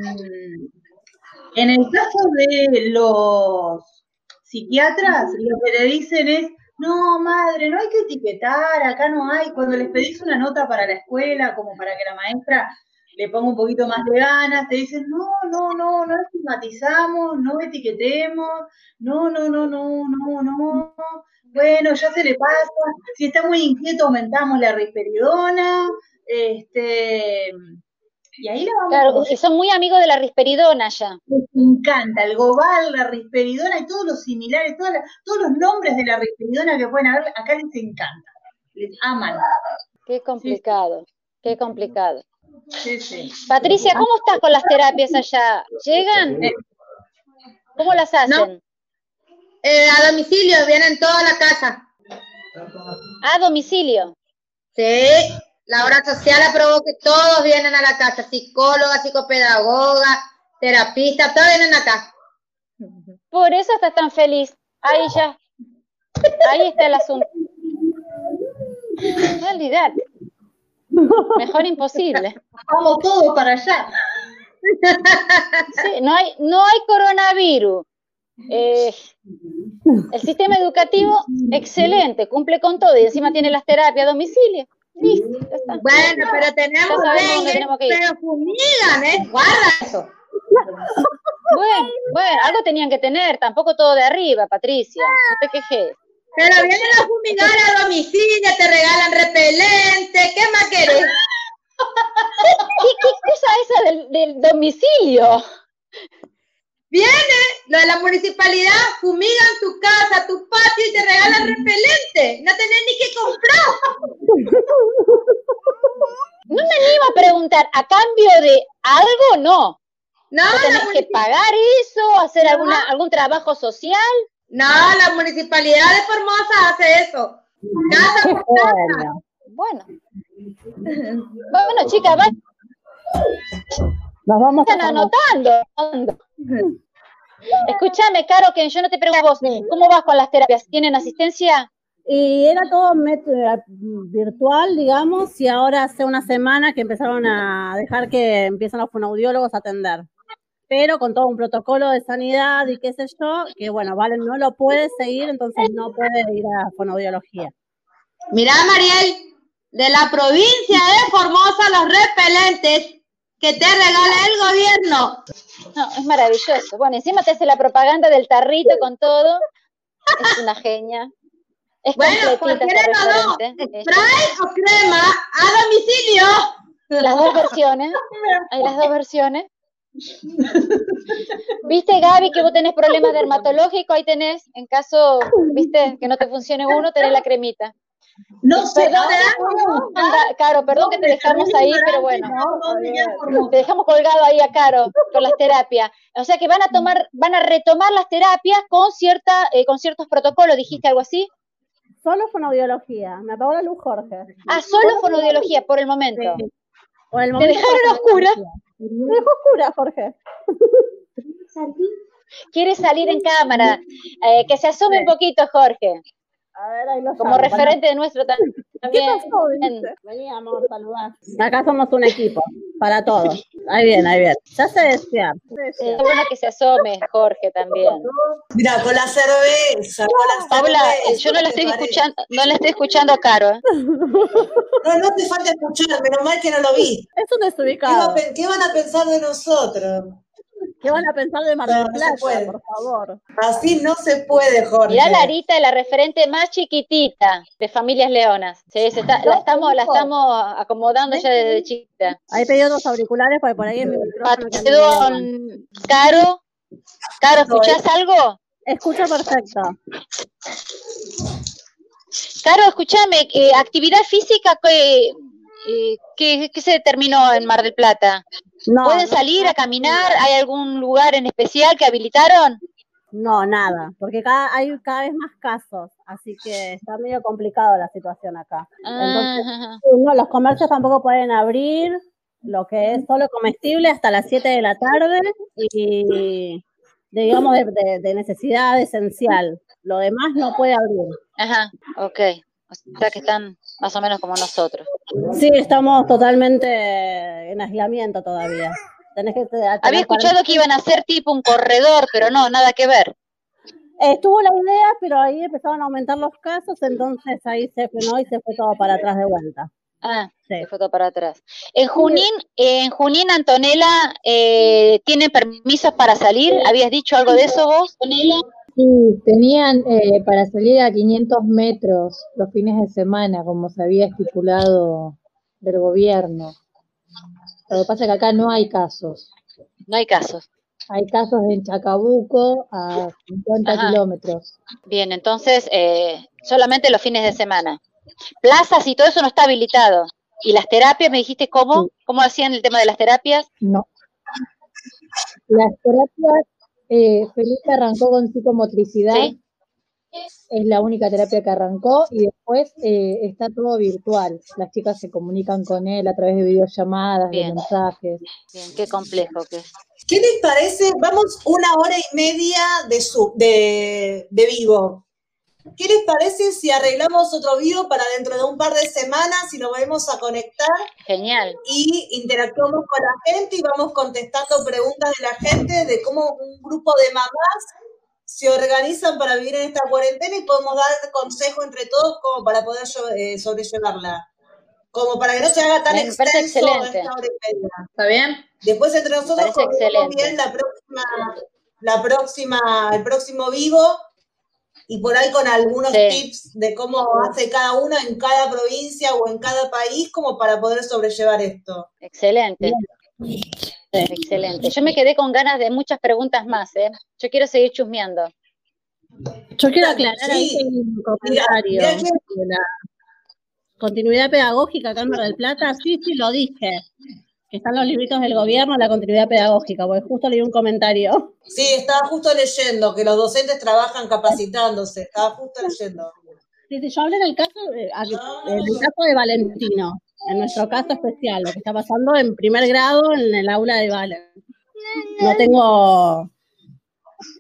en el caso de los psiquiatras, lo que le dicen es, no, madre, no hay que etiquetar, acá no hay. Cuando les pedís una nota para la escuela, como para que la maestra le ponga un poquito más de ganas, te dicen, no, no, no, no estigmatizamos, no etiquetemos, no, no, no, no, no, no. Bueno, ya se le pasa. Si está muy inquieto, aumentamos la risperidona. Este, y ahí la vamos a Claro, y son muy amigos de la risperidona ya. les encanta el gobal, la risperidona y todos los similares, todas las- todos los nombres de la risperidona que pueden haber, acá les encanta, les aman. Qué complicado, qué complicado. Sí, sí. Patricia, ¿cómo estás con las terapias allá? ¿Llegan? ¿Cómo las hacen? Eh, a domicilio, vienen toda la casa. A domicilio. Sí, la obra social aprobó que todos vienen a la casa, psicóloga, psicopedagoga, terapista, todos vienen acá. Por eso estás tan feliz. Ahí ya. Ahí está el asunto. Olvidate. Mejor imposible. Vamos todos para allá. Sí, no hay, no hay coronavirus. Eh, el sistema educativo, excelente, cumple con todo y encima tiene las terapias a domicilio. Listo, ya está. Bueno, pero tenemos dengue, tenemos que ir. pero fumigan, ¿eh? Guarda eso. Bueno, bueno, algo tenían que tener, tampoco todo de arriba, Patricia. No te quejes. Pero vienen a fumigar a domicilio, te regalan repelente, ¿qué más querés? ¿Qué, qué cosa esa del, del domicilio? Viene lo de la municipalidad, fumigan tu casa, tu patio y te regalan repelente. No tenés ni que comprar. No me animo a preguntar, ¿a cambio de algo? No. No, ¿No tenés que pagar eso? ¿Hacer alguna, algún trabajo social? No, la municipalidad de Formosa hace eso. Casa por casa. Bueno. Bueno, chicas, vayan Nos vamos a anotando. Escúchame, Caro, que yo no te pregunto a vos, ¿cómo vas con las terapias? ¿Tienen asistencia? Y era todo virtual, digamos, y ahora hace una semana que empezaron a dejar que empiezan los fonoaudiólogos a atender. Pero con todo un protocolo de sanidad y qué sé yo, que bueno, Valen no lo puede seguir, entonces no puede ir a fonoaudiología. Mirá, Mariel, de la provincia de Formosa, los repelentes que te regala el gobierno. No, es maravilloso. Bueno, encima te hace la propaganda del tarrito con todo. Es una genia. Es Bueno, cualquiera. Es- spray o crema a domicilio. Las dos versiones. Hay las dos versiones. ¿Viste, Gaby, que vos tenés problemas dermatológicos? Ahí tenés, en caso, viste, que no te funcione uno, tenés la cremita. No sé, Caro, perdón que te dejamos ahí, pero bueno, te dejamos colgado ahí a Caro con las terapias. O sea que van a tomar, van a retomar las terapias con cierta, eh, con ciertos protocolos, dijiste algo así. Solo fonoaudiología. Me apagó la luz, Jorge. Ah, solo fonoaudiología por el momento. Sí. Por el Te momento. dejaron a oscura. Me dejó oscura, Jorge. Quiere salir en cámara. Eh, que se asome un poquito, Jorge. A ver, ahí lo Como referente de nuestro tam- ¿Qué también. pasó? Vení, amor, saludar. Acá somos un equipo, para todos. Ahí bien, ahí bien. Ya se desear. Es bueno que se asome, Jorge, también. Mira, con la cerveza, con la Paula, cerveza, eh, yo no la ¿te estoy parece? escuchando, no la estoy escuchando a Caro. ¿eh? No, no te falta escuchar, menos mal que no lo vi. Es un ¿Qué, va desubicado. qué van a pensar de nosotros? ¿Qué van a pensar de Mar del No, no se Plata, puede. por favor? Así no se puede, Jorge. Mirá Larita, la referente más chiquitita de Familias Leonas. Sí, se está- la estamos, la estamos acomodando ya desde chiquita. Ahí pedí otros auriculares porque por ahí es mi micrófono que Perdón, Caro, Caro, ¿escuchás algo? Escucho perfecto. Caro, escúchame, eh, actividad física, ¿qué, eh, qué- qué se determinó en Mar del Plata? No, ¿Pueden no, salir a caminar? ¿Hay algún lugar en especial que habilitaron? No, nada, porque cada, hay cada vez más casos, así que está medio complicado la situación acá. Entonces, sí, no, los comercios tampoco pueden abrir, lo que es solo comestible hasta las 7 de la tarde y, digamos, de, de- de necesidad esencial. Lo demás no puede abrir. Ajá, ok. O sea que están más o menos como nosotros. Sí, estamos totalmente en aislamiento todavía. Tenés que Había escuchado que iban a hacer tipo un corredor, pero no, nada que ver. Estuvo la idea, pero ahí empezaron a aumentar los casos, entonces ahí se frenó y se fue todo para atrás de vuelta. Ah, se fue todo para atrás. En Junín, en Junín, Antonella, eh, ¿tienen permisos para salir? ¿Habías dicho algo de eso vos? Sí, tenían eh, para salir a 500 metros los fines de semana, como se había estipulado del gobierno. Lo que pasa es que acá no hay casos. No hay casos. Hay casos en Chacabuco a 50 Ajá. kilómetros. Bien, entonces eh, solamente los fines de semana. Plazas y todo eso no está habilitado. ¿Y las terapias, me dijiste cómo? ¿Cómo hacían el tema de las terapias? No. Las terapias, eh, Felipe arrancó con psicomotricidad. Sí. Es la única terapia que arrancó y después eh, está todo virtual. Las chicas se comunican con él a través de videollamadas, de mensajes. Bien, qué complejo que es. ¿Qué les parece? Vamos una hora y media de, su, de, de vivo. ¿Qué les parece si arreglamos otro vivo para dentro de un par de semanas y nos volvemos a conectar Genial. y interactuamos con la gente y vamos contestando preguntas de la gente de cómo un grupo de mamás se organizan para vivir en esta cuarentena y podemos dar consejo entre todos como para poder eh, sobrellevarla. Como para que no se haga tan extenso excelente. esta hora y media. ¿Está bien? Después entre nosotros bien la próxima, la próxima, el próximo vivo y por ahí con algunos Sí. tips de cómo hace cada uno en cada provincia o en cada país como para poder sobrellevar esto. Excelente. Excelente. Yo me quedé con ganas de muchas preguntas más, ¿eh? Yo quiero seguir chusmeando. Yo quiero aclarar Sí. ahí un comentario que- la continuidad pedagógica acá en Mar del Plata. Sí, sí, lo dije. Están los libritos del gobierno, la continuidad pedagógica, porque justo leí un comentario. Sí, estaba justo leyendo que los docentes trabajan capacitándose, estaba justo leyendo. Sí, sí, yo hablé del caso, eh, a- en el caso de Valentino, en nuestro caso especial, lo que está pasando en primer grado en el aula de Valen. No tengo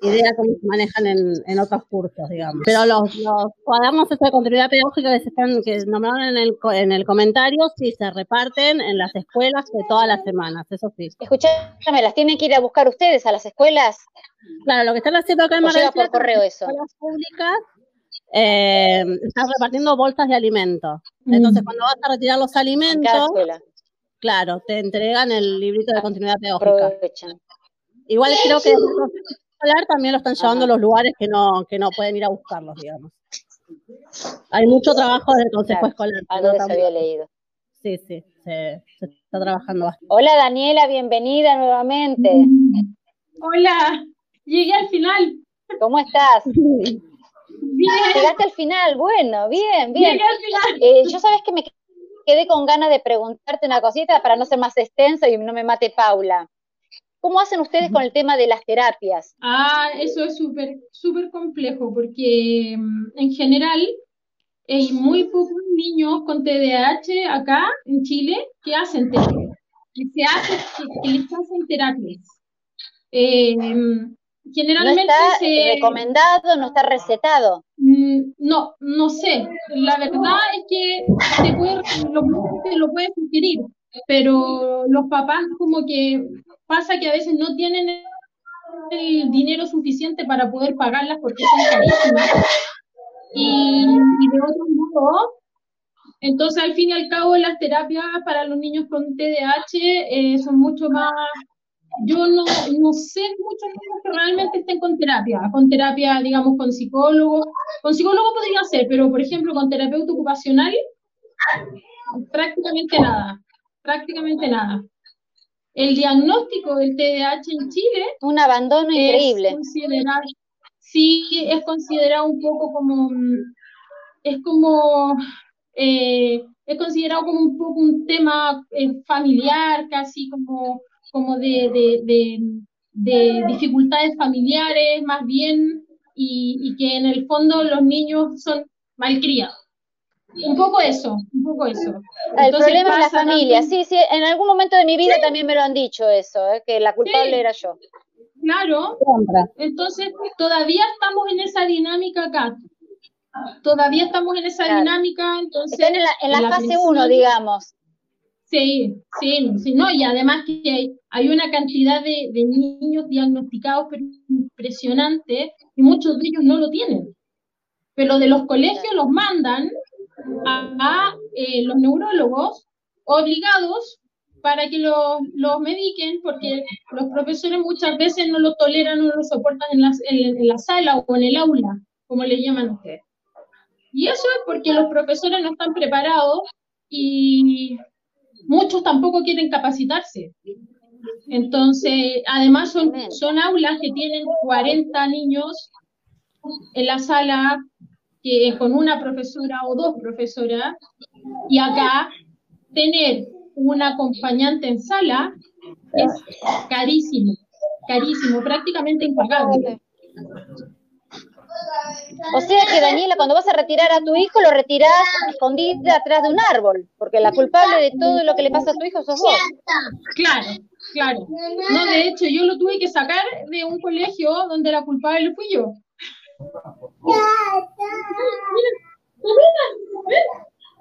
idea cómo se manejan en, en otros cursos, digamos. Pero los, los cuadernos de continuidad pedagógica que se están, que nombraron en el, en el comentario, sí se reparten en las escuelas de todas las semanas, eso sí. Escuchame, ¿las tienen que ir a buscar ustedes a las escuelas? Claro, lo que están haciendo acá en ¿O Mar del por correo eso? escuelas públicas, eh, están repartiendo bolsas de alimentos. Entonces, Mm. cuando vas a retirar los alimentos, claro, te entregan el librito de continuidad pedagógica. Aprovechan. Igual creo que escolar también lo están llevando a los lugares que no, que no pueden ir a buscarlos, digamos. Hay mucho trabajo del consejo Claro, escolar. algo no que se había leído. Sí, sí, se, se está trabajando bastante. Hola Daniela, bienvenida nuevamente. Hola, llegué al final. ¿Cómo estás? Llegaste al final, bueno, bien, bien. Eh, yo sabes que me quedé con ganas de preguntarte una cosita para no ser más extenso y no me mate Paula. ¿Cómo hacen ustedes con el tema de las terapias? Ah, eso es súper, súper complejo porque mm, en general hay muy pocos niños con TDAH acá en Chile que hacen terapia, que, se hace, que, les hacen terapias. Eh, generalmente no está se... recomendado, no está recetado. Mm, no, no sé. La verdad es que te puede, lo, te lo puede sugerir, pero los papás como que pasa que a veces no tienen el dinero suficiente para poder pagarlas porque son carísimas. Y, de otro modo, entonces al fin y al cabo las terapias para los niños con TDAH eh, son mucho más yo no, no sé muchos niños que realmente estén con terapia, con terapia, digamos, con psicólogo. Con psicólogo podría ser, pero por ejemplo, con terapeuta ocupacional, prácticamente nada, prácticamente nada. El diagnóstico del TDAH en Chile. Un abandono increíble. sí, es considerado un poco como. Es como. Eh, es considerado como un poco un tema eh, familiar, casi como como de, de, dificultades familiares más bien y, que en el fondo los niños son malcriados. Un poco eso, un poco eso. el problema es la familia, sí, sí, en algún momento de mi vida también me lo han dicho eso, ¿eh? que la culpable era yo. Claro, entonces todavía estamos en esa dinámica acá. Todavía estamos en esa dinámica, entonces... Están en la, en la fase 1, digamos. Sí, sí, sí, no, y además que hay, hay una cantidad de, niños diagnosticados impresionante y muchos de ellos no lo tienen. Pero de los colegios los mandan a, eh, los neurólogos obligados para que los, los mediquen, porque los profesores muchas veces no lo toleran o no lo soportan en, en la sala o en el aula, como le llaman ustedes. Y eso es porque los profesores no están preparados y muchos tampoco quieren capacitarse. Entonces, además son, son aulas que tienen 40 niños en la sala que con una profesora o dos profesoras y acá tener un acompañante en sala es carísimo, carísimo, prácticamente impagable. O sea que Daniela, cuando vas a retirar a tu hijo, lo retirás escondida atrás de un árbol, porque la culpable de todo lo que le pasa a tu hijo sos vos. Claro, claro. No, de hecho, yo lo tuve que sacar de un colegio donde la culpable fui yo.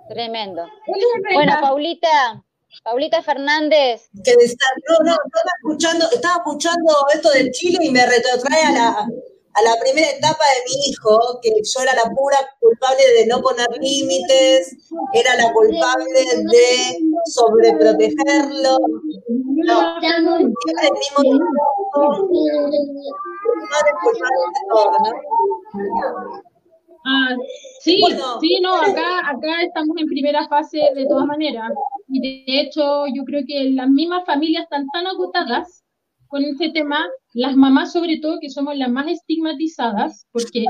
Tremendo. Bueno, Paulita, Paulita Fernández. Que no, no, estaba escuchando, estaba escuchando esto del Chile y me retrotrae a la, a la primera etapa de mi hijo, que yo era la pura culpable de no poner límites, era la culpable de sobreprotegerlo. No, siempre el mismo tiempo, culpable de todo, ¿no? Ah, sí, sí, no, acá, acá estamos en primera fase de todas maneras. Y de hecho, yo creo que las mismas familias están tan agotadas con este tema las mamás sobre todo, que somos las más estigmatizadas, porque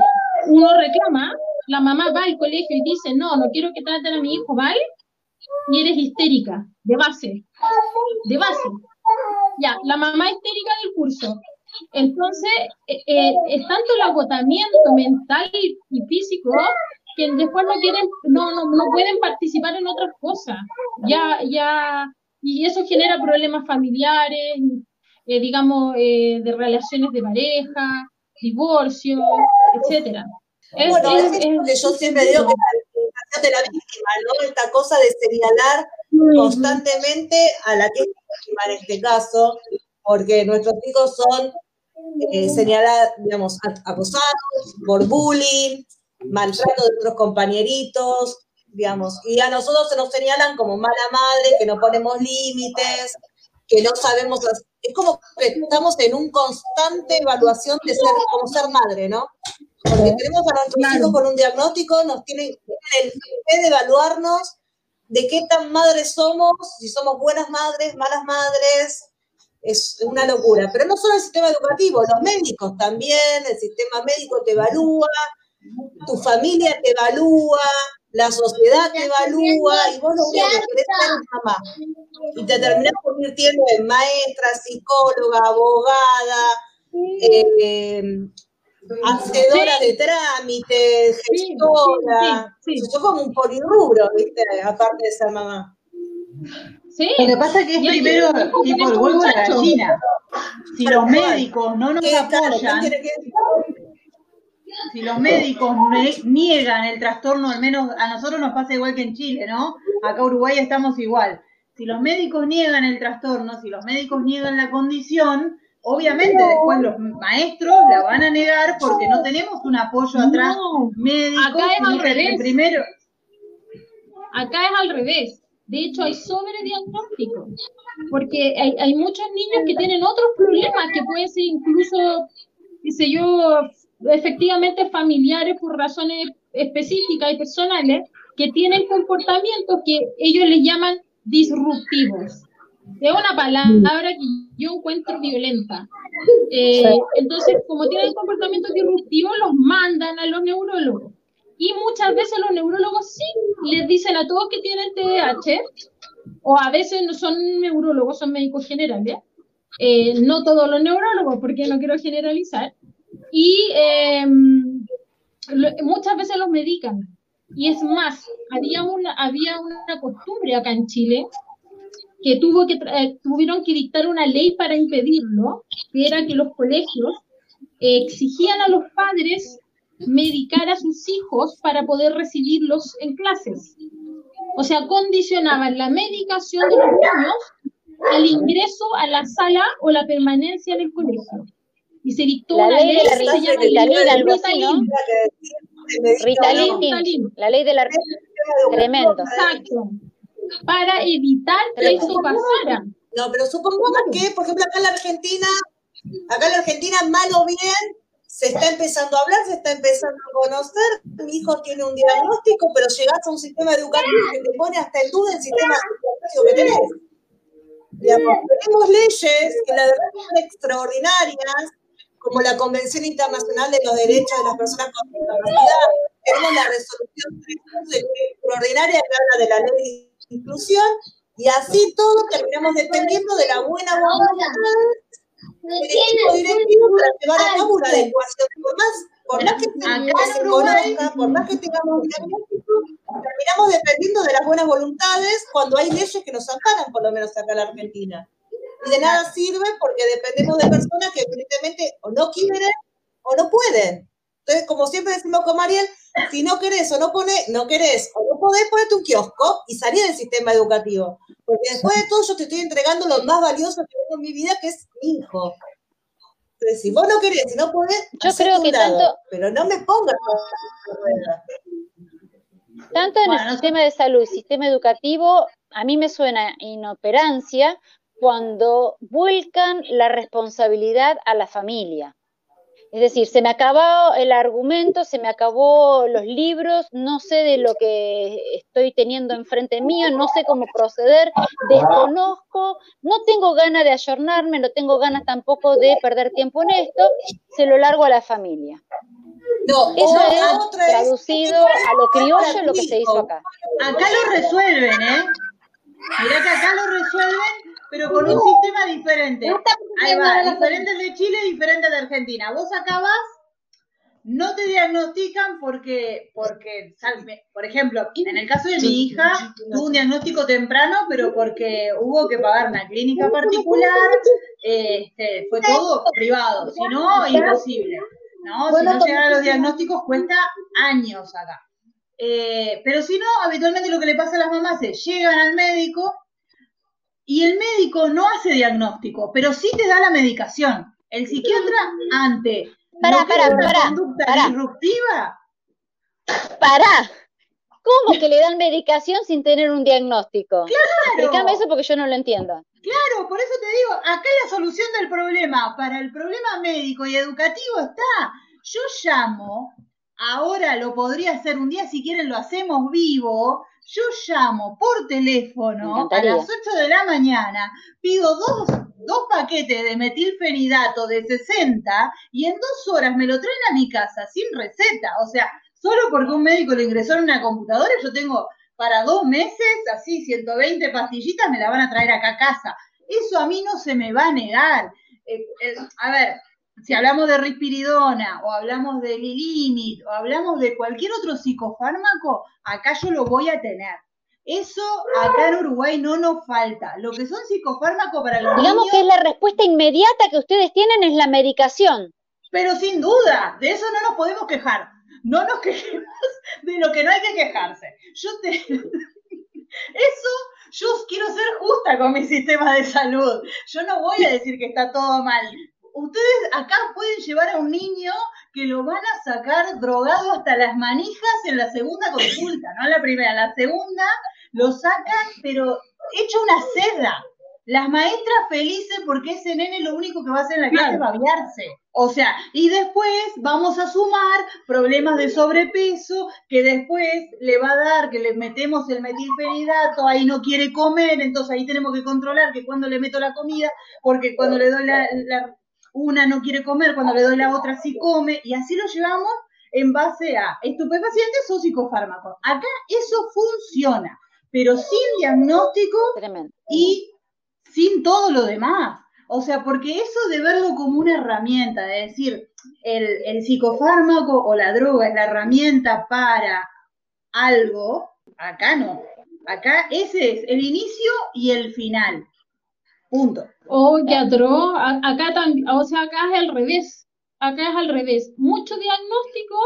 uno reclama, la mamá va al colegio y dice, no, no quiero que traten a mi hijo mal, y eres histérica, de base, de base. Ya, la mamá histérica del curso. Entonces, eh, eh, es tanto el agotamiento mental y, físico que después no quieren, no, no, no pueden participar en otras cosas. Ya, ya, y eso genera problemas familiares, eh, digamos, eh, de relaciones de pareja, divorcio, etcétera. bueno, es, yo siempre digo que la de la víctima, ¿no? Esta cosa de señalar constantemente a la que es víctima en este caso, porque nuestros hijos son eh, señalados, digamos, acosados por bullying, maltrato de otros compañeritos, digamos, y a nosotros se nos señalan como mala madre, que no ponemos límites, que no sabemos, es como que estamos en un constante evaluación de ser, como ser madre, ¿no? Porque tenemos a nuestros hijos con un diagnóstico, nos tienen, el fe de evaluarnos de qué tan madres somos, si somos buenas madres, malas madres, es una locura. Pero no solo el sistema educativo, los médicos también, el sistema médico te evalúa, tu familia te evalúa, la sociedad te evalúa y vos lo único que querés ser mamá. Y te terminás convirtiendo en maestra, psicóloga, abogada, eh, hacedora de trámites, gestora. Sí, Yo como un polirrubro, ¿viste? Aparte de ser mamá. Sí. Lo que pasa es que es primero tipo el huevo de la gallina. Si los médicos no nos apoyan, si los médicos niegan el trastorno, al menos a nosotros nos pasa igual que en Chile, ¿no? Acá en Uruguay estamos igual. Si los médicos niegan el trastorno, si los médicos niegan la condición, obviamente después los maestros la van a negar porque no tenemos un apoyo atrás médico. Acá es al revés. Primero. Acá es al revés. De hecho, hay sobrediagnóstico, porque hay, hay muchos niños que tienen otros problemas que pueden ser incluso, dice yo, efectivamente familiares por razones específicas y personales que tienen comportamientos que ellos les llaman disruptivos. Es una palabra que yo encuentro violenta. Eh, entonces, como tienen comportamientos disruptivos, los mandan a los neurólogos. Y muchas veces los neurólogos sí les dicen a todos que tienen TDAH, o a veces no son neurólogos, son médicos generales. Eh, no todos los neurólogos, porque no quiero generalizar, y em, muchas veces los medican. Y es más, había una, había una costumbre acá en Chile que, tuvo que eh, tuvieron que dictar una ley para impedirlo, que era que los colegios exigían a los padres medicar a sus hijos para poder recibirlos en clases. O sea, condicionaban la medicación de los niños al ingreso a la sala o la permanencia en el colegio y se dictó la una ley, de la se llama Ritalin, algo así, ¿no? Ritalin, la ley de la tremendo. Exacto. Para evitar que eso pasara. No, pero supongamos que, por ejemplo, acá en la Argentina, acá en la Argentina, mal o bien, se está empezando a hablar, se está empezando a conocer. Mi hijo tiene un diagnóstico, pero llegas a un sistema educativo que te pone hasta el duda el sistema educativo que tenés. Digamos, tenemos leyes que la verdad son extraordinarias, como la Convención Internacional de los Derechos de las Personas con Discapacidad, tenemos la resolución extraordinaria que habla de la ley de inclusión, y así todo terminamos dependiendo de la buena voluntad del equipo directivo para llevar a cabo una adecuación. Por más, por más que se, conozca, por más que tengamos diagnóstico, terminamos dependiendo de las buenas voluntades cuando hay leyes que nos amparan, por lo menos acá en la Argentina de nada sirve porque dependemos de personas que evidentemente o no quieren o no pueden. Entonces, como siempre decimos con Mariel, si no querés o no ponés, no querés o no podés, ponerte un kiosco y salir del sistema educativo. Porque después de todo yo te estoy entregando lo más valioso que tengo en mi vida, que es mi hijo. Entonces, si vos no querés, si no podés, yo creo que tanto, pero no me pongas tanto en el sistema de salud y sistema educativo, a mí me suena inoperancia cuando vuelcan la responsabilidad a la familia. Es decir, se me acabó el argumento, se me acabó los libros, no sé de lo que estoy teniendo enfrente mío, no sé cómo proceder, desconozco, no tengo ganas de ayornarme, no tengo ganas tampoco de perder tiempo en esto, se lo largo a la familia. No, Eso es traducido a lo criollo lo que se hizo acá. Acá lo resuelven, ¿eh? Mirá que acá lo resuelven pero con un sistema diferente. Ahí va, diferente de Chile, diferente de Argentina. Vos acabas, no te diagnostican porque, porque, por ejemplo, en el caso de mi hija, tuvo un diagnóstico temprano, pero porque hubo que pagar una clínica particular, este, fue todo privado, si no, imposible. ¿no? Si no llegan a los diagnósticos cuesta años acá. Eh, pero si no, habitualmente lo que le pasa a las mamás es, llegan al médico, y el médico no hace diagnóstico, pero sí te da la medicación. El psiquiatra ante para, para, para, conducta disruptiva. Para. ¿Cómo que le dan medicación sin tener un diagnóstico? Claro. Explícame eso porque yo no lo entiendo. Claro, por eso te digo, acá la solución del problema para el problema médico y educativo está. Yo llamo ahora lo podría hacer un día, si quieren lo hacemos vivo. Yo llamo por teléfono a las 8 de la mañana, pido dos, dos paquetes de metilfenidato de 60 y en dos horas me lo traen a mi casa sin receta. O sea, solo porque un médico lo ingresó en una computadora, yo tengo para dos meses, así 120 pastillitas me la van a traer acá a casa. Eso a mí no se me va a negar. Eh, eh, a ver, si hablamos de rispiridona o hablamos de lilimit o hablamos de cualquier otro psicofármaco, acá yo lo voy a tener. Eso acá en Uruguay no nos falta. Lo que son psicofármacos para los Digamos que es la respuesta inmediata que ustedes tienen es la medicación. Pero sin duda, de eso no nos podemos quejar. No nos quejemos de lo que no hay que quejarse. Yo te... Eso, yo quiero ser justa con mi sistema de salud. Yo no voy a decir que está todo mal ustedes acá pueden llevar a un niño que lo van a sacar drogado hasta las manijas en la segunda consulta, no en la primera, en la segunda lo sacan, pero hecho una seda. Las maestras felices porque ese nene lo único que va a hacer en la clase es babiarse. O sea, y después vamos a sumar problemas de sobrepeso que después le va a dar, que le metemos el metilfenidato, ahí no quiere comer, entonces ahí tenemos que controlar que cuando le meto la comida, porque cuando le doy la una no quiere comer, cuando le doy la otra sí come, y así lo llevamos en base a estupefacientes o psicofármacos. Acá eso funciona, pero sin diagnóstico y sin todo lo demás. O sea, porque eso de verlo como una herramienta, de decir, el, el psicofármaco o la droga es la herramienta para algo, acá no. Acá ese es el inicio y el final. Punto. Oh, qué Acá, o sea, acá es al revés. Acá es al revés. Mucho diagnóstico,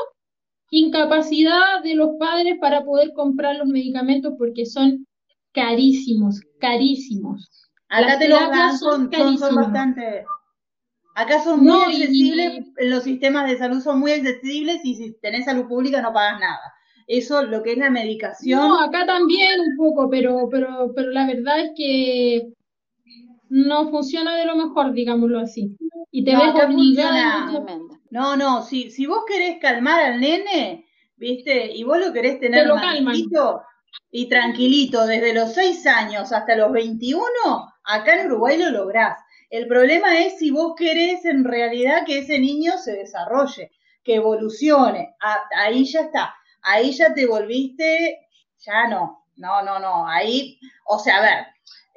incapacidad de los padres para poder comprar los medicamentos porque son carísimos, carísimos. Acá te los dan, son, son, bastante. Acá son muy accesibles, los sistemas de salud son muy accesibles y si tenés salud pública no pagas nada. Eso, lo que es la medicación. No, acá también un poco, pero, pero, pero la verdad es que no funciona de lo mejor, digámoslo así. Y te ves obligada. No, no, si, si vos querés calmar al nene, ¿viste? Y vos lo querés tener tranquilito y tranquilito desde los 6 años hasta los 21, acá en Uruguay lo lográs. El problema es si vos querés en realidad que ese niño se desarrolle, que evolucione. ahí ya está. Ahí ya te volviste, ya no. No, no, no. Ahí, o sea, a ver,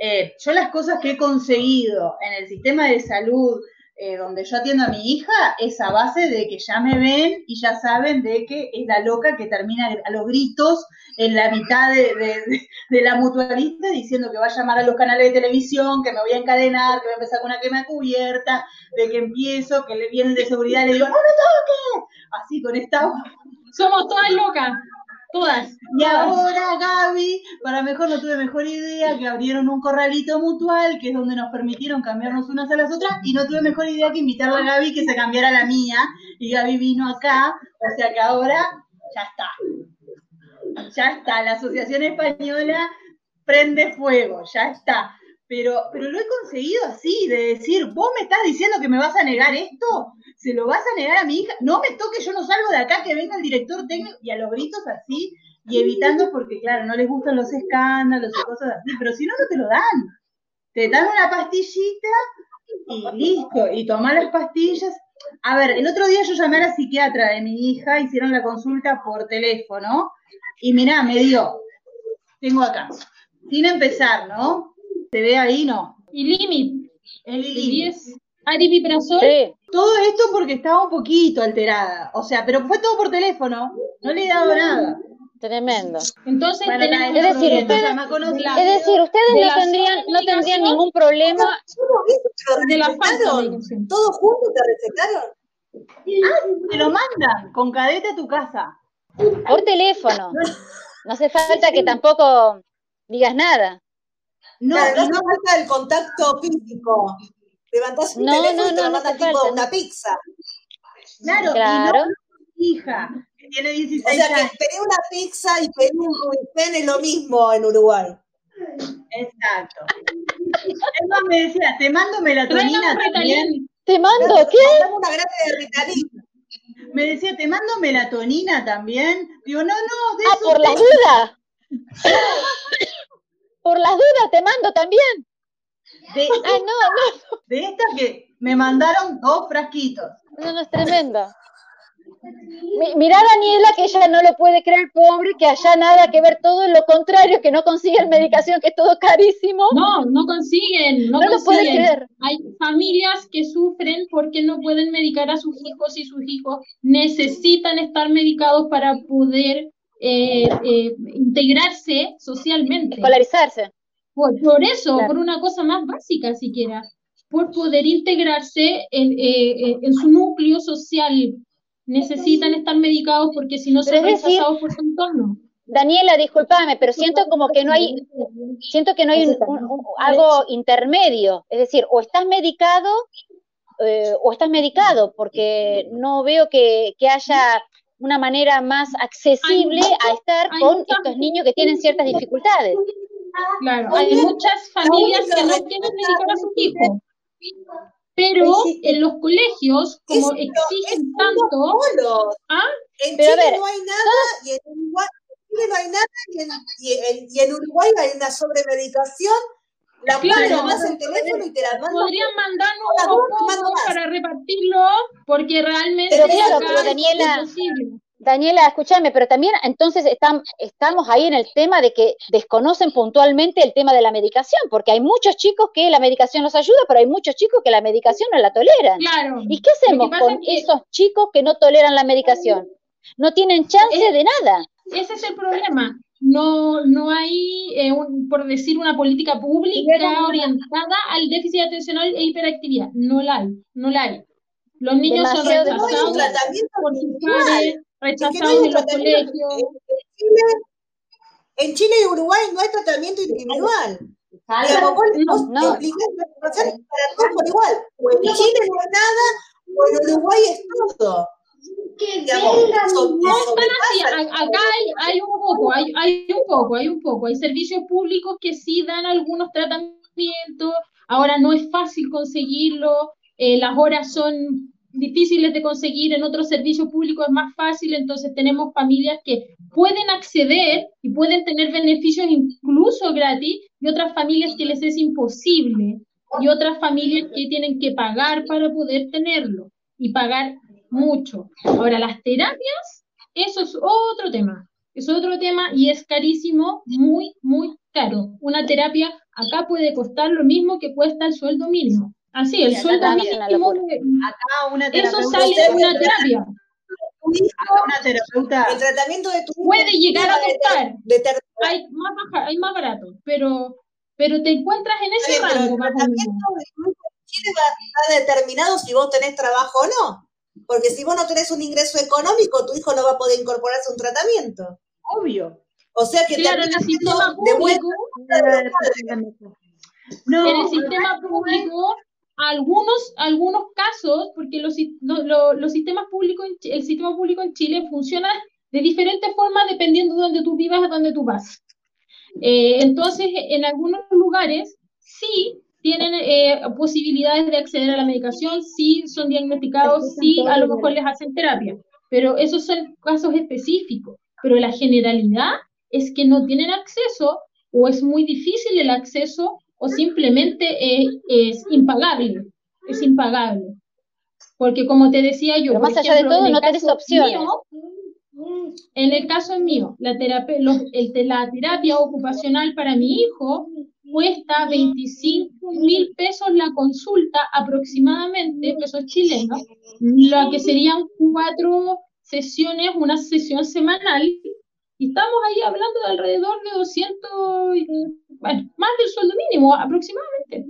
eh, yo las cosas que he conseguido en el sistema de salud eh, donde yo atiendo a mi hija es a base de que ya me ven y ya saben de que es la loca que termina a los gritos en la mitad de, la mutualista diciendo que va a llamar a los canales de televisión, que me voy a encadenar, que voy a empezar con una quema cubierta, de que empiezo, que le vienen de seguridad y le digo, ¡no me toques! Así con esta... Somos todas locas. Todas. Y ahora, Gaby, para mejor no tuve mejor idea, que abrieron un corralito mutual, que es donde nos permitieron cambiarnos unas a las otras, y no tuve mejor idea que invitarla a Gaby que se cambiara la mía, y Gaby vino acá, o sea que ahora ya está. Ya está, la Asociación Española prende fuego, ya está. Pero, pero lo he conseguido así, de decir, vos me estás diciendo que me vas a negar esto, se lo vas a negar a mi hija, no me toque, yo no salgo de acá, que venga el director técnico, y a los gritos así, y evitando porque, claro, no les gustan los escándalos y cosas así, pero si no, no te lo dan. Te dan una pastillita y listo, y toma las pastillas. A ver, el otro día yo llamé a la psiquiatra de mi hija, hicieron la consulta por teléfono, y mirá, me dio, tengo acá, sin empezar, ¿no? ¿Se ve ahí? No. ¿Y Limit? El Limit. ¿Aripiprazol? Sí. Todo esto porque estaba un poquito alterada. O sea, pero fue todo por teléfono. No le he dado nada. Tremendo. Entonces, es decir, ustedes, es decir, ustedes no tendrían, no tendrían ningún problema. De la Todos juntos te recetaron. Ah, te lo mandan con cadete a tu casa. Por teléfono. No hace falta que tampoco digas nada. No, y no falta el contacto físico. Levantás un teléfono no, y te no, tipo una pizza. Claro, claro. Y hija, que tiene 16 años. O sea, que pedir una pizza y pedir un Rubicén es lo mismo en Uruguay. Exacto. Emma me decía, te mando melatonina también. ¿Te mando qué? Mandame una de Ritalin. me decía, ¿te mando melatonina también? Digo, no, no, de Ah, eso por las tengo- dudas. por las dudas te mando también. De, Ah, no, no. de esta que me mandaron dos frasquitos. No, no, es tremendo. Mi- Mirá Daniela que ella no lo puede creer, pobre, que haya nada que ver, todo lo contrario, que no consiguen medicación, que es todo carísimo. No, no consiguen, no, No lo puede consiguen. creer. Hay familias que sufren porque no pueden medicar a sus hijos y sus hijos necesitan estar medicados para poder eh, eh, integrarse socialmente. Escolarizarse. Por, por eso, Claro. por una cosa más básica siquiera, por poder integrarse en, eh, en su núcleo social. Necesitan estar medicados porque si no son rechazados por su entorno. Daniela, discúlpame, pero siento como que no hay, siento que no hay un- un- un- algo intermedio. Es decir, o estás medicado eh, o estás medicado, porque no veo que, que haya una manera más accesible a estar con muchas- estos niños que tienen ciertas dificultades. Claro, hay muchas familias que no quieren medicar a sus hijos, pero en los colegios, como exigen tanto, ¿ah? En Pero a Chile ver, no hay nada y en Uruguay, en Chile no hay nada y en, y en- y en Uruguay hay una sobremedicación. La Claro. llamas el teléfono y te la mandan. podrían mandarnos unos más. para repartirlo, porque realmente Pero claro, pero es Daniela, imposible. Daniela, escúchame, pero también entonces están, estamos ahí en el tema de que desconocen puntualmente el tema de la medicación, porque hay muchos chicos que la medicación los ayuda, pero hay muchos chicos que la medicación no la toleran. Claro. ¿Y qué hacemos con es que- esos chicos que no toleran la medicación? No tienen chance Es- de nada. Ese es el problema. No, no hay, eh, un- por decir, una política pública orientada al déficit atencional e hiperactividad. No la hay, no la hay. Los niños son Demasiado No rechazados por sus padres, no rechazados un en los colegios. En Chile, y Uruguay no hay tratamiento individual. Vos no. situación para todos por igual. O en Chile no hay nada, o en Uruguay es todo. Digamos, están así, acá hay, hay un poco, hay, hay un poco, hay un poco. Hay servicios públicos que sí dan algunos tratamientos, ahora no es fácil conseguirlo, eh, las horas son difíciles de conseguir, en otros servicios públicos es más fácil, entonces tenemos familias que pueden acceder y pueden tener beneficios incluso gratis y otras familias que les es imposible y otras familias que tienen que pagar para poder tenerlo y pagar mucho. Ahora, las terapias, eso es otro tema, es otro tema y es carísimo, muy, muy caro. Una terapia acá puede costar lo mismo que cuesta el sueldo mínimo. Así, el sueldo mínimo, Acá una eso sale de una terapia. Una terapeuta, el tratamiento de tu Puede llegar a costar, hay más, baja- hay más barato, pero, pero te encuentras en ese rango el tratamiento de tu hijo va determinado si vos tenés trabajo o no. Porque si vos no tenés un ingreso económico, tu hijo no va a poder incorporarse a un tratamiento. obvio. O sea que Claro, en el sistema público, No, en el sistema público, algunos, algunos casos, porque los, si- lo- lo- los sistemas públicos, el sistema público en Chile funciona de diferentes formas dependiendo de donde tú vivas, a donde tú vas. Eh, entonces, en algunos lugares sí tienen eh, posibilidades de acceder a la medicación, sí son diagnosticados, sí a lo mejor les hacen terapia, pero esos son casos específicos. Pero la generalidad es que no tienen acceso o es muy difícil el acceso o simplemente eh, es impagable, es impagable. Porque como te decía yo, Pero por más allá de ejemplo, todo, en el no caso opciones. mío, en el caso mío, la terapia, los- el la terapia ocupacional para mi hijo cuesta 25 mil pesos la consulta aproximadamente, pesos chilenos, lo que serían cuatro sesiones, una sesión semanal, y estamos ahí hablando de alrededor de 200, y, bueno, más del sueldo mínimo aproximadamente.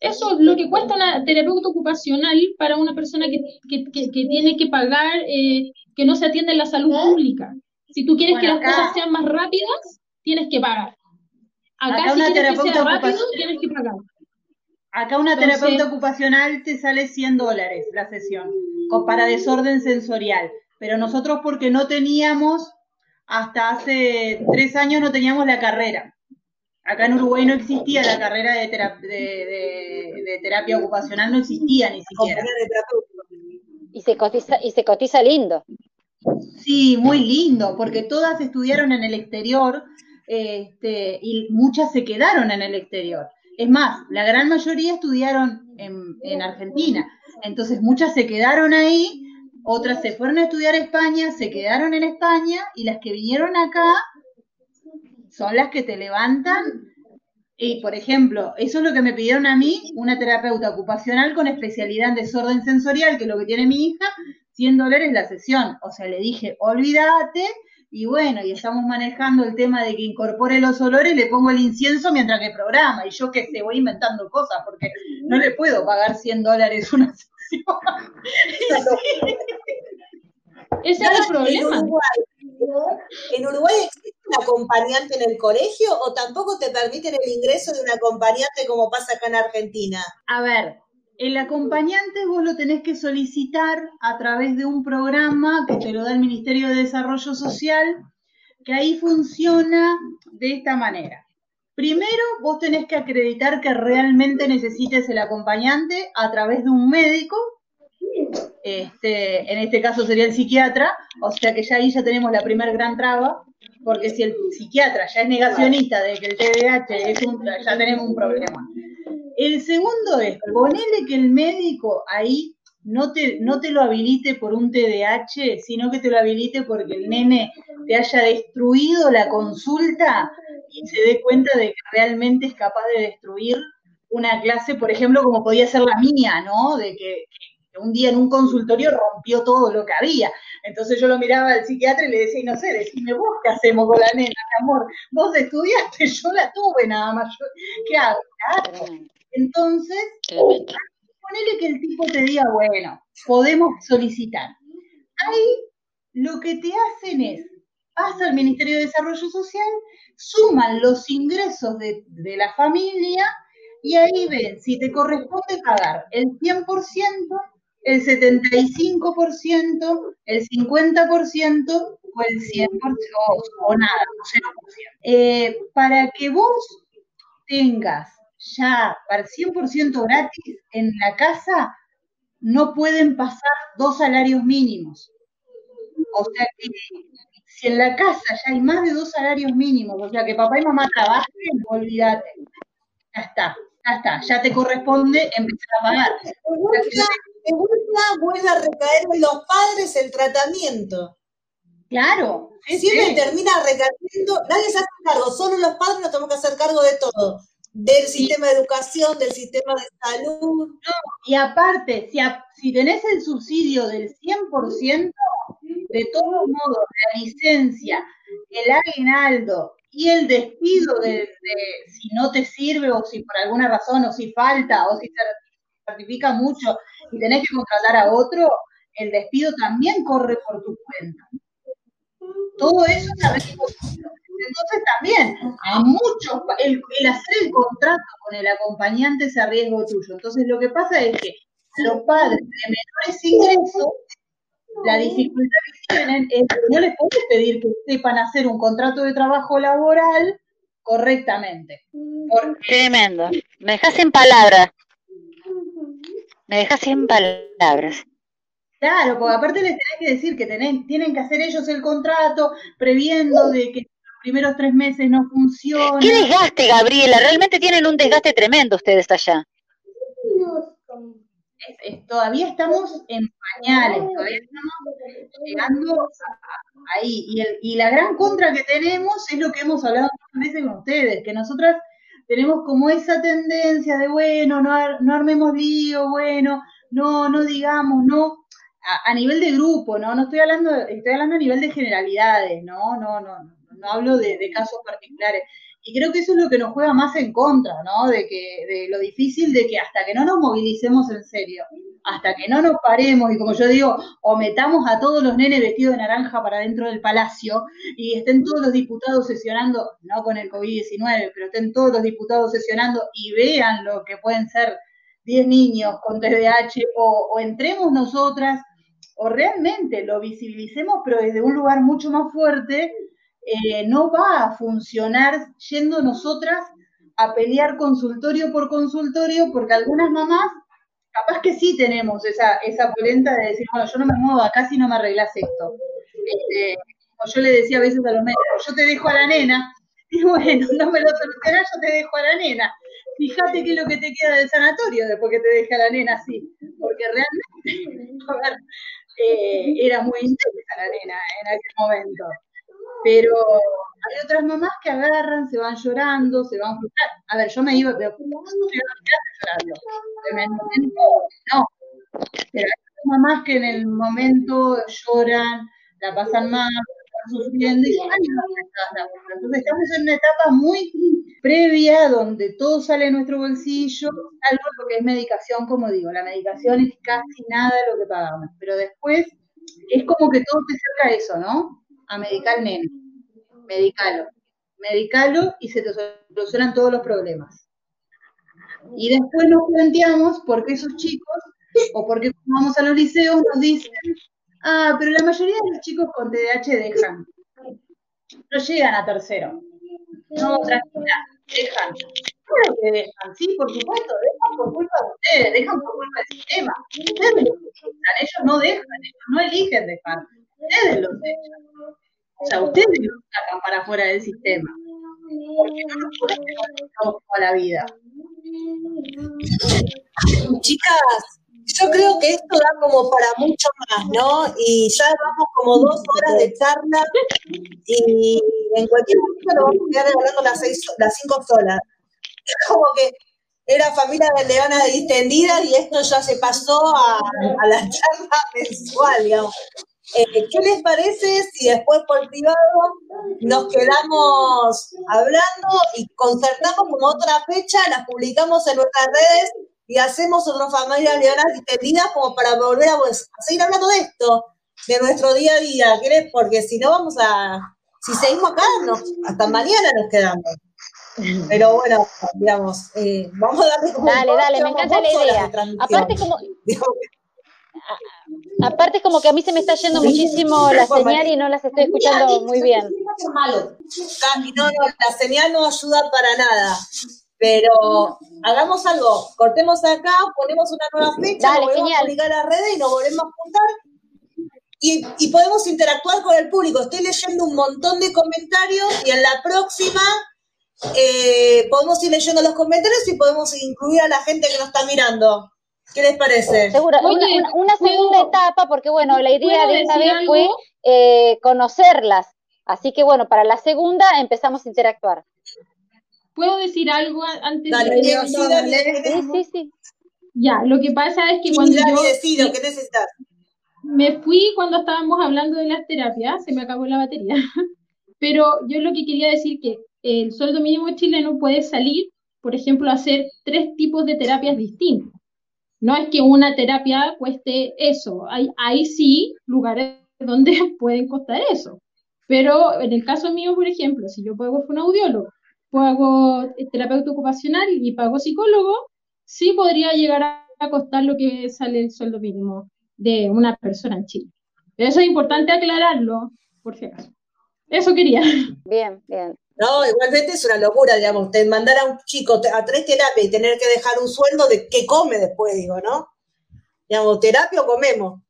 Eso es lo que cuesta una terapeuta ocupacional para una persona que, que, que- que tiene que pagar, eh, que no se atiende en la salud pública. Si tú quieres que las acá- cosas sean más rápidas, tienes que pagar. Acá, Acá si una terapeuta rápido, ocupacional- tienes que pagar. Acá una Entonces- terapeuta ocupacional te sale 100 dólares la sesión, para desorden sensorial. Pero nosotros porque no teníamos, hasta hace tres años no teníamos la carrera. Acá en Uruguay no existía la carrera de, de- de- de terapia ocupacional, no existía ni siquiera. Y se cotiza, y se cotiza lindo. Sí, muy lindo, porque todas estudiaron en el exterior este, y muchas se quedaron en el exterior. Es más, la gran mayoría estudiaron en, en Argentina. Entonces muchas se quedaron ahí, otras se fueron a estudiar a España, se quedaron en España y las que vinieron acá son las que te levantan. Y, por ejemplo, eso es lo que me pidieron a mí, una terapeuta ocupacional con especialidad en desorden sensorial, que es lo que tiene mi hija, 100 dólares la sesión. O sea, le dije, olvídate, y bueno, y estamos manejando el tema de que incorpore los olores, le pongo el incienso mientras que programa, y yo que se voy inventando cosas, porque no le puedo pagar 100 dólares una sesión. Ese es el problema. ¿En Uruguay existe un acompañante en el colegio o tampoco te permiten el ingreso de un acompañante como pasa acá en Argentina? A ver, el acompañante vos lo tenés que solicitar a través de un programa que te lo da el Ministerio de Desarrollo Social, que ahí funciona de esta manera. Primero, vos tenés que acreditar que realmente necesites el acompañante a través de un médico este, en este caso sería el psiquiatra, o sea que ya ahí ya tenemos la primer gran traba, porque si el psiquiatra ya es negacionista de que el TDAH es un, ya tenemos un problema. El segundo es, ponele que el médico ahí no te, no te lo habilite por un TDAH, sino que te lo habilite porque el nene te haya destruido la consulta y se dé cuenta de que realmente es capaz de destruir una clase, por ejemplo, como podía ser la mía, ¿no? De que un día en un consultorio rompió todo lo que había. Entonces yo lo miraba al psiquiatra y le decía, no sé, decime vos qué hacemos con la nena, mi amor. Vos estudiaste, yo la tuve nada más. ¿Qué hago? Entonces, ponele que el tipo te diga, bueno, podemos solicitar. Ahí lo que te hacen es, pasa al Ministerio de Desarrollo Social, suman los ingresos de, de la familia y ahí ven si te corresponde pagar el 100% el 75%, el 50% o el 100% o, nada, o 0%. Eh, para que vos tengas ya para 100% gratis en la casa, no pueden pasar dos salarios mínimos. O sea que si en la casa ya hay más de dos salarios mínimos, o sea que papá y mamá trabajen, olvídate. Ya está, ya está, ya te corresponde empezar a pagar vuelve a recaer en los padres el tratamiento. Claro. Siempre termina recayendo, nadie se hace cargo, solo los padres nos tenemos que hacer cargo de todo, del sistema de educación, del sistema de salud. No, y aparte, si, si tenés el subsidio del 100%, de todos modos, la licencia, el aguinaldo y el despido de, de, si no te sirve o si por alguna razón o si falta o si se certifica mucho y tenés que contratar a otro, el despido también corre por tu cuenta. Todo eso es Entonces también, a muchos, el, hacer el contrato con el acompañante es a riesgo tuyo. Entonces lo que pasa es que los padres de menores ingresos, la dificultad que tienen es que no les puedes pedir que sepan hacer un contrato de trabajo laboral correctamente. Tremendo. Me dejas sin palabras. Me dejas sin palabras. Claro, porque aparte les tenés que decir que tienen que hacer ellos el contrato, previendo de que los primeros tres meses no funciona. ¿Qué desgaste, Gabriela? Realmente tienen un desgaste tremendo ustedes allá. todavía estamos en pañales, todavía estamos llegando ahí. Y, el, y la gran contra que tenemos es lo que hemos hablado muchas veces con ustedes, que nosotras tenemos como esa tendencia de, bueno, no, no armemos lío, bueno, no, no digamos, no, a, nivel de grupo, ¿no? No estoy hablando, estoy hablando a nivel de generalidades, ¿no? No, no, no, no hablo de, de casos particulares. Y creo que eso es lo que nos juega más en contra, ¿no? De que, de lo difícil de que hasta que no nos movilicemos en serio, hasta que no nos paremos y como yo digo, o metamos a todos los nenes vestidos de naranja para dentro del palacio y estén todos los diputados sesionando, no con el COVID-19, pero estén todos los diputados sesionando y vean lo que pueden ser 10 niños con TDAH o, o entremos nosotras o realmente lo visibilicemos, pero desde un lugar mucho más fuerte, eh, no va a funcionar yendo nosotras a pelear consultorio por consultorio, porque algunas mamás capaz que sí tenemos esa, esa polenta de decir, bueno, yo no me muevo acá si no me arreglas esto. Este, como yo le decía a veces a los médicos, yo te dejo a la nena, y bueno, no me lo solucionás, yo te dejo a la nena. Fíjate qué es lo que te queda del sanatorio después que te deje a la nena así, porque realmente, a ver, eh, era muy intensa la nena en ese momento. Pero hay otras mamás que agarran, se van llorando, se van. A ver, yo me iba, pero no llorando. En el momento, no. Pero hay mamás que en el momento lloran, la pasan mal, están sufriendo y van Entonces estamos en una etapa muy previa donde todo sale de nuestro bolsillo, algo lo que es medicación, como digo, la medicación es casi nada lo que pagamos, pero después es como que todo te acerca a eso, ¿no? A medicar nene, medicalo, medicalo y se te solucionan todos los problemas. Y después nos planteamos por qué esos chicos, o porque cuando vamos a los liceos nos dicen, ah, pero la mayoría de los chicos con TDAH dejan, no llegan a tercero. No, tranquila, dejan. Claro que dejan, sí, por supuesto, dejan por culpa de ustedes, dejan por culpa del sistema. Ustedes lo echan, ellos no dejan, ellos no eligen dejar, ustedes los echan. O sea, ustedes los sacan para afuera del sistema. Porque no nos pueden dejar toda la vida. Chicas, yo creo que esto da como para mucho más, ¿no? Y ya vamos como dos horas de charla y en cualquier momento lo vamos a quedar hablando las, seis, las cinco solas. Es como que era familia de leonas distendida y esto ya se pasó a, a la charla mensual, digamos. Eh, ¿Qué les parece si después por privado nos quedamos hablando y concertamos como otra fecha, las publicamos en nuestras redes y hacemos otra familia leonas distendidas como para volver a, pues, a, seguir hablando de esto, de nuestro día a día, ¿crees? Porque si no vamos a, si seguimos acá, hasta mañana nos quedamos. Pero bueno, digamos, eh, vamos a darle como Dale, dale, me encanta la idea. Aparte como... Aparte como que a mí se me está yendo muchísimo la señal y no las estoy escuchando muy bien. no, no, la señal no ayuda para nada. Pero hagamos algo, cortemos acá, ponemos una nueva fecha, Dale, volvemos genial. a publicar a las redes y nos volvemos a juntar. Y, y podemos interactuar con el público. Estoy leyendo un montón de comentarios y en la próxima eh, podemos ir leyendo los comentarios y podemos incluir a la gente que nos está mirando. ¿Qué les parece? Seguro, una, Oye, una- una segunda etapa, porque bueno, la idea ¿puedo de esta vez fue eh, conocerlas. Así que bueno, para la segunda empezamos a interactuar. ¿Puedo decir algo antes Dale, de Diego, sí, dale. Sí, sí, sí. Ya, lo que pasa es que Sí, cuando dale, yo decido, ¿qué necesitas? me fui cuando estábamos hablando de las terapias, se me acabó la batería, pero yo lo que quería decir que el sueldo mínimo chileno puede salir, por ejemplo, a hacer tres tipos de terapias distintas. No es que una terapia cueste eso, hay, hay sí lugares donde pueden costar eso, pero en el caso mío, por ejemplo, si yo pago un audiólogo, pago terapeuta ocupacional y pago psicólogo, sí podría llegar a costar lo que sale el sueldo mínimo de una persona en Chile. Eso es importante aclararlo, por si acaso. Eso quería. Bien, bien. No, igualmente es una locura, digamos, usted mandar a un chico a tres terapias y tener que dejar un sueldo de qué come después, digo, ¿no? Digamos, terapia o comemos.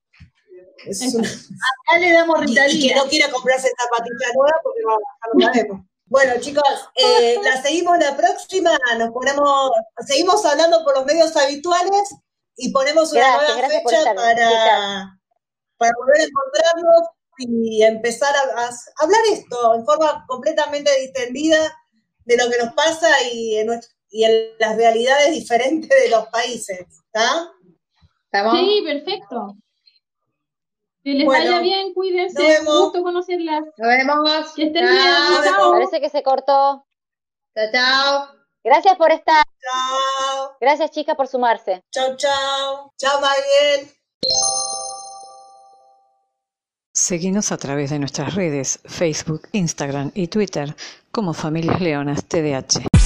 Es una- Acá le damos y, y que ritalina. no quiera comprarse zapatilla nueva porque no, no lo sabemos. Bueno, chicos, eh, la seguimos la próxima, nos ponemos, seguimos hablando por los medios habituales y ponemos una Gracias, nueva gracias fecha para, para volver a encontrarnos y empezar a, a hablar esto en forma completamente distendida de lo que nos pasa y en, nuestro- y en las realidades diferentes de los países, ¿está? Sí, perfecto. Que les Bueno, vaya bien, cuídense. nos vemos. Un gusto conocerlas. Nos vemos. Que estén Chao. bien. Chao. Parece que se cortó. Chao, chao. Gracias por estar. Chao, Gracias, chicas, por sumarse. chao, chao. Chao, Mariel. Seguinos a través de nuestras redes, Facebook, Instagram y Twitter como Familias Leonas TDH.